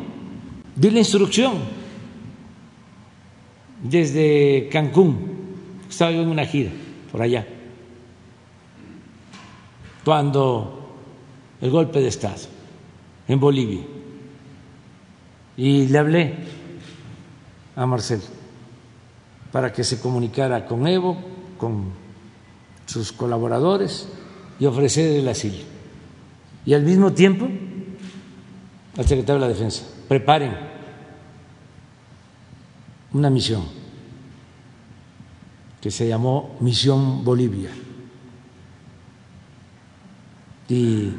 di la instrucción desde Cancún, estaba yo en una gira por allá, cuando el golpe de Estado en Bolivia, y le hablé a Marcelo para que se comunicara con Evo, con sus colaboradores y ofrecer el asilo. Y al mismo tiempo al secretario de la Defensa, preparen una misión que se llamó Misión Bolivia. Y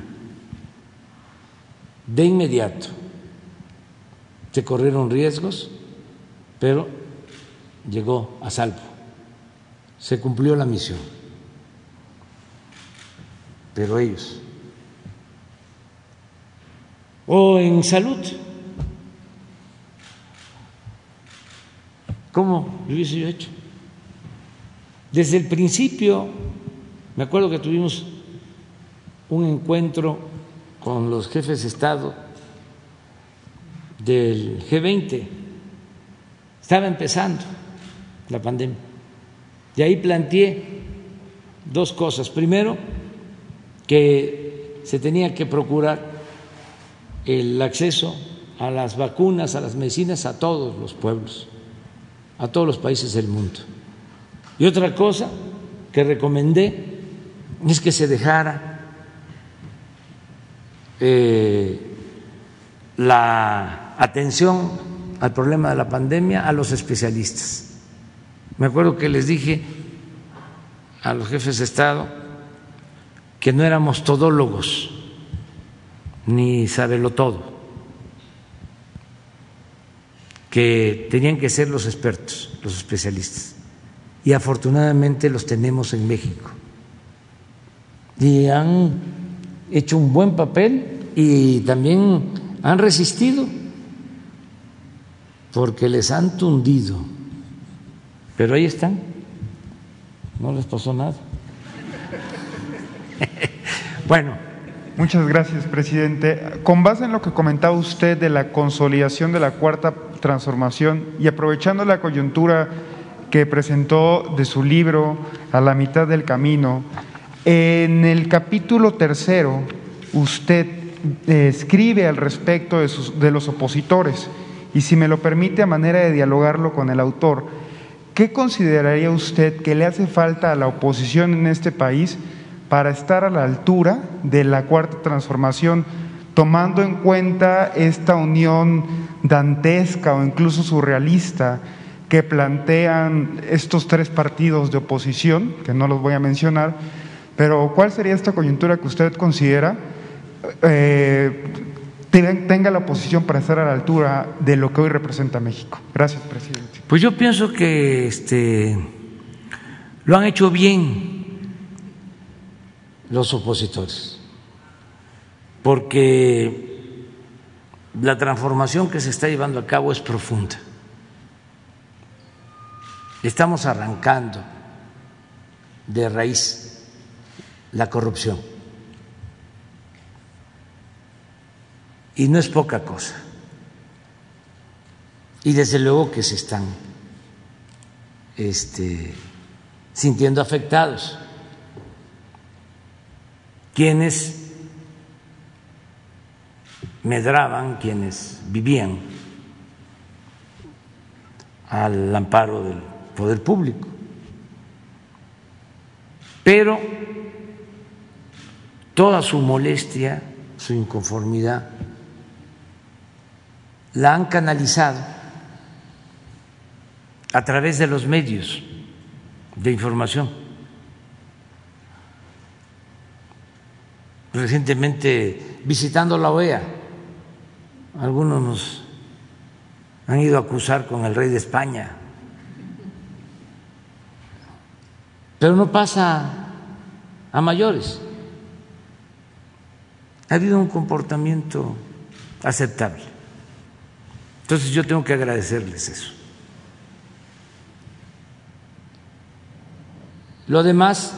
de inmediato se corrieron riesgos, pero llegó a salvo. Se cumplió la misión. Pero ellos. O en salud. ¿Cómo lo hubiese yo hecho? Desde el principio, me acuerdo que tuvimos un encuentro con los jefes de Estado del G20. Estaba empezando la pandemia. Y ahí planteé dos cosas. Primero, que se tenía que procurar el acceso a las vacunas, a las medicinas, a todos los pueblos, a todos los países del mundo. Y otra cosa que recomendé es que se dejara eh, la atención al problema de la pandemia a los especialistas. Me acuerdo que les dije a los jefes de Estado que no éramos todólogos ni sabelo todo, que tenían que ser los expertos, los especialistas y afortunadamente los tenemos en México. Y han hecho un buen papel y también han resistido porque les han tundido. Pero ahí están, no les pasó nada. *laughs* bueno. Muchas gracias, presidente. Con base en lo que comentaba usted de la consolidación de la cuarta transformación y aprovechando la coyuntura que presentó de su libro A la mitad del camino. En el capítulo tercero, usted eh, escribe al respecto de, sus, de los opositores y si me lo permite a manera de dialogarlo con el autor, ¿qué consideraría usted que le hace falta a la oposición en este país para estar a la altura de la cuarta transformación, tomando en cuenta esta unión dantesca o incluso surrealista que plantean estos tres partidos de oposición, que no los voy a mencionar, pero ¿cuál sería esta coyuntura que usted considera eh, tenga la oposición para estar a la altura de lo que hoy representa México? Gracias, presidente. Pues yo pienso que este, lo han hecho bien los opositores, porque la transformación que se está llevando a cabo es profunda Estamos arrancando de raíz la corrupción. Y no es poca cosa. Y desde luego que se están este, sintiendo afectados. Quienes medraban, quienes vivían al amparo del poder público. Pero toda su molestia, su inconformidad, la han canalizado a través de los medios de información. Recientemente visitando la OEA, algunos nos han ido a acusar con el rey de España pero no pasa a mayores. Ha habido un comportamiento aceptable. Entonces yo tengo que agradecerles eso. Lo demás,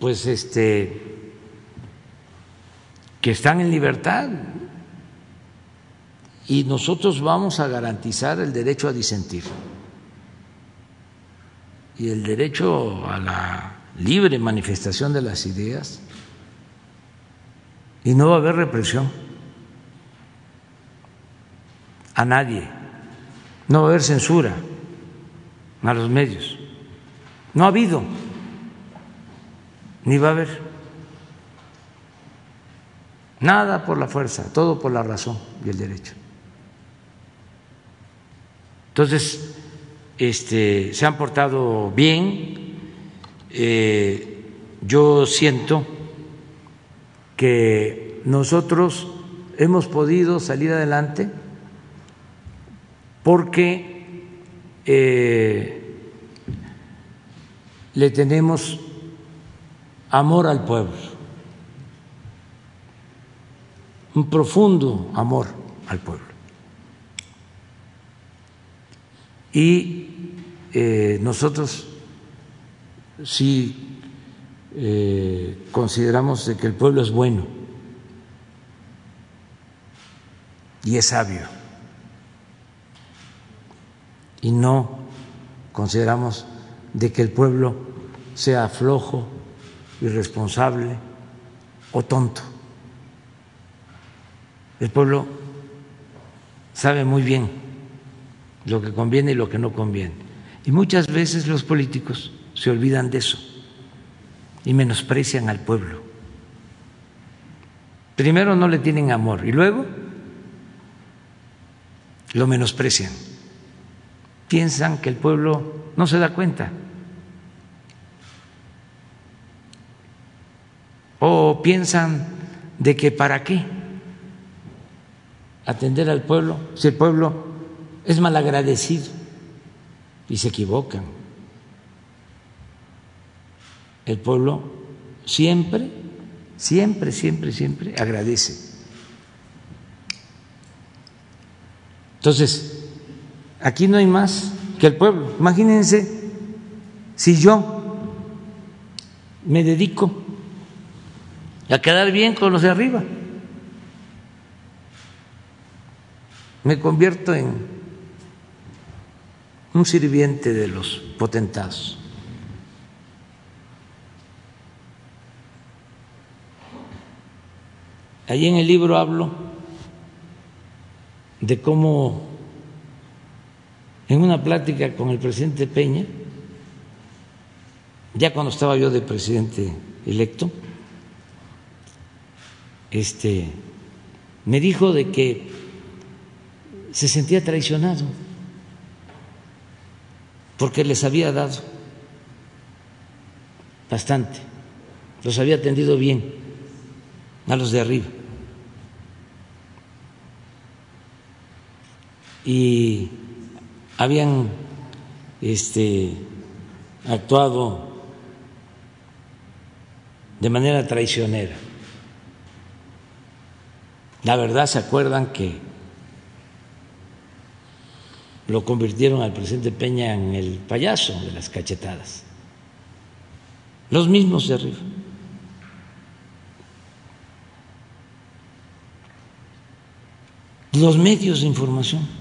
pues este, que están en libertad. Y nosotros vamos a garantizar el derecho a disentir. Y el derecho a la libre manifestación de las ideas. Y no va a haber represión a nadie, no va a haber censura a los medios, no ha habido, ni va a haber nada por la fuerza, todo por la razón y el derecho. Entonces, este, se han portado bien. Eh, yo siento que nosotros hemos podido salir adelante porque eh, le tenemos amor al pueblo, un profundo amor al pueblo. Y eh, nosotros sí eh, consideramos de que el pueblo es bueno y es sabio. Y no consideramos de que el pueblo sea flojo, irresponsable o tonto. El pueblo sabe muy bien lo que conviene y lo que no conviene. Y muchas veces los políticos se olvidan de eso y menosprecian al pueblo. Primero no le tienen amor y luego lo menosprecian. Piensan que el pueblo no se da cuenta. O piensan de que para qué atender al pueblo si el pueblo es malagradecido y se equivocan. El pueblo siempre, siempre, siempre, siempre agradece. Entonces, aquí no hay más que el pueblo. Imagínense si yo me dedico a quedar bien con los de arriba, me convierto en un sirviente de los potentados. Allí en el libro hablo de cómo en una plática con el presidente Peña, ya cuando estaba yo de presidente electo, este me dijo de que se sentía traicionado porque les había dado bastante, los había atendido bien a los de arriba. Y habían este, actuado de manera traicionera. La verdad, ¿se acuerdan que lo convirtieron al presidente Peña en el payaso de las cachetadas. Los mismos de arriba. Los medios de información.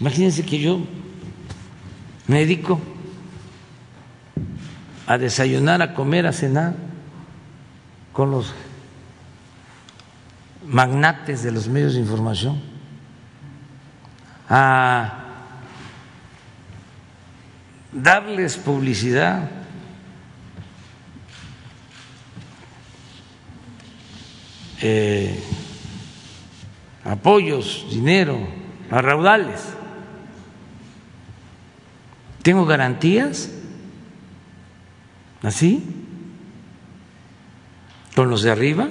Imagínense que yo me dedico a desayunar, a comer, a cenar con los magnates de los medios de información a darles publicidad. Eh, apoyos, dinero, a raudales. ¿Tengo garantías? ¿Así? ¿Con los de arriba?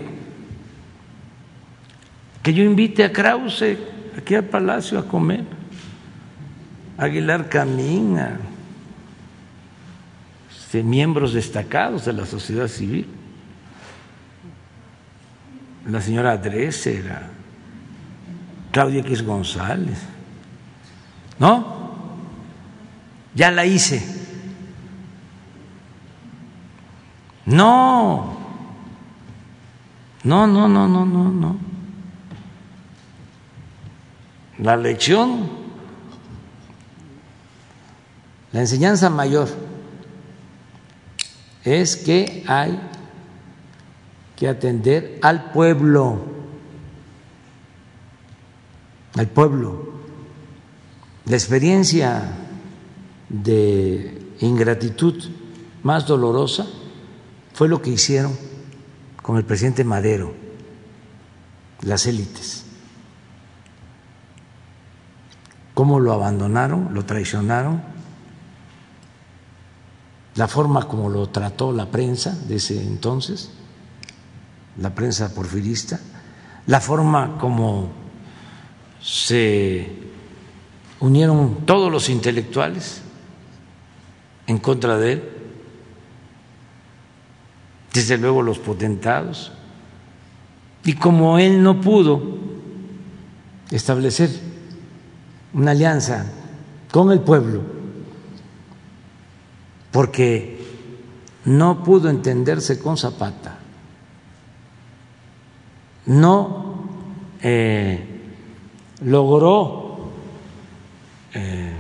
Que yo invite a Krause aquí al Palacio a comer. Aguilar camina, este, miembros destacados de la sociedad civil, la señora Dresser, Claudia X González. ¿No? Ya la hice. No. No, no, no, no, no, no. La lección, la enseñanza mayor es que hay que atender al pueblo, al pueblo. La experiencia de ingratitud más dolorosa fue lo que hicieron con el presidente Madero, las élites. Cómo lo abandonaron, lo traicionaron, la forma como lo trató la prensa de ese entonces, la prensa porfirista, la forma como se unieron todos los intelectuales en contra de él, desde luego los potentados, y como él no pudo establecer una alianza con el pueblo, porque no pudo entenderse con Zapata, no eh, logró eh,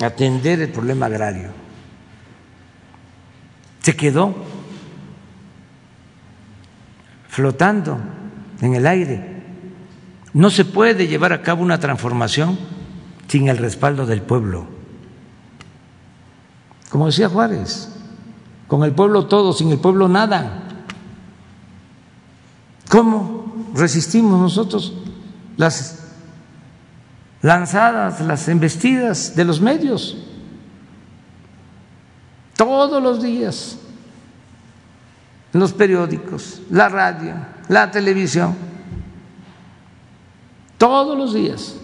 atender el problema agrario, se quedó flotando en el aire. No se puede llevar a cabo una transformación sin el respaldo del pueblo. Como decía Juárez, con el pueblo todo, sin el pueblo nada. ¿Cómo resistimos nosotros las lanzadas, las embestidas de los medios? Todos los días, los periódicos, la radio, la televisión, todos los días.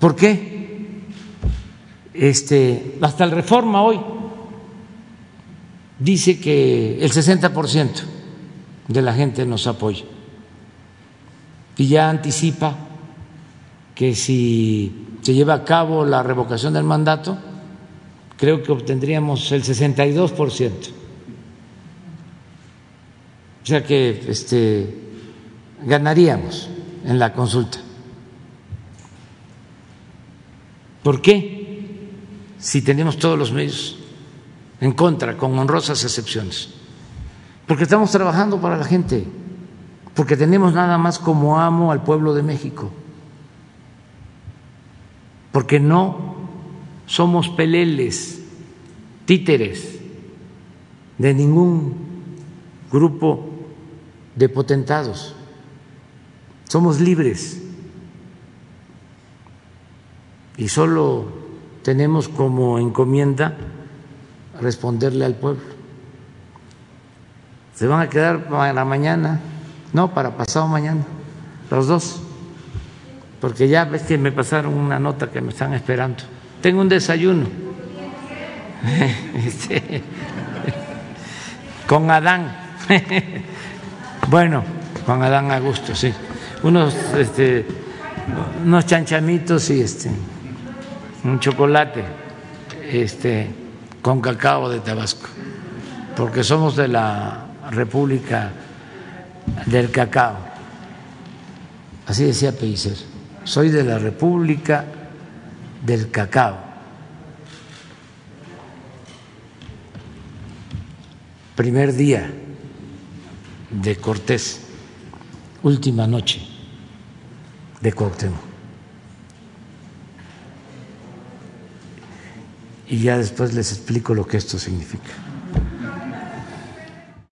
¿Por qué? este, hasta el Reforma hoy dice que el 60% de la gente nos apoya y ya anticipa que si se lleva a cabo la revocación del mandato, creo que obtendríamos el 62%. O sea que este, ganaríamos en la consulta. ¿Por qué? si tenemos todos los medios en contra, con honrosas excepciones. Porque estamos trabajando para la gente, porque tenemos nada más como amo al pueblo de México, porque no somos peleles, títeres de ningún grupo de potentados, somos libres. Y solo tenemos como encomienda responderle al pueblo. Se van a quedar para mañana, no, para pasado mañana, los dos, porque ya ves que me pasaron una nota que me están esperando. Tengo un desayuno *laughs* este, con Adán. *laughs* bueno, con Adán a gusto, sí. Unos, este, unos chanchamitos y este un chocolate este, con cacao de Tabasco, porque somos de la República del Cacao. Así decía Pellicer, soy de la República del Cacao. Primer día de Cortés, última noche de Cuauhtémoc. y ya después les explico lo que esto significa.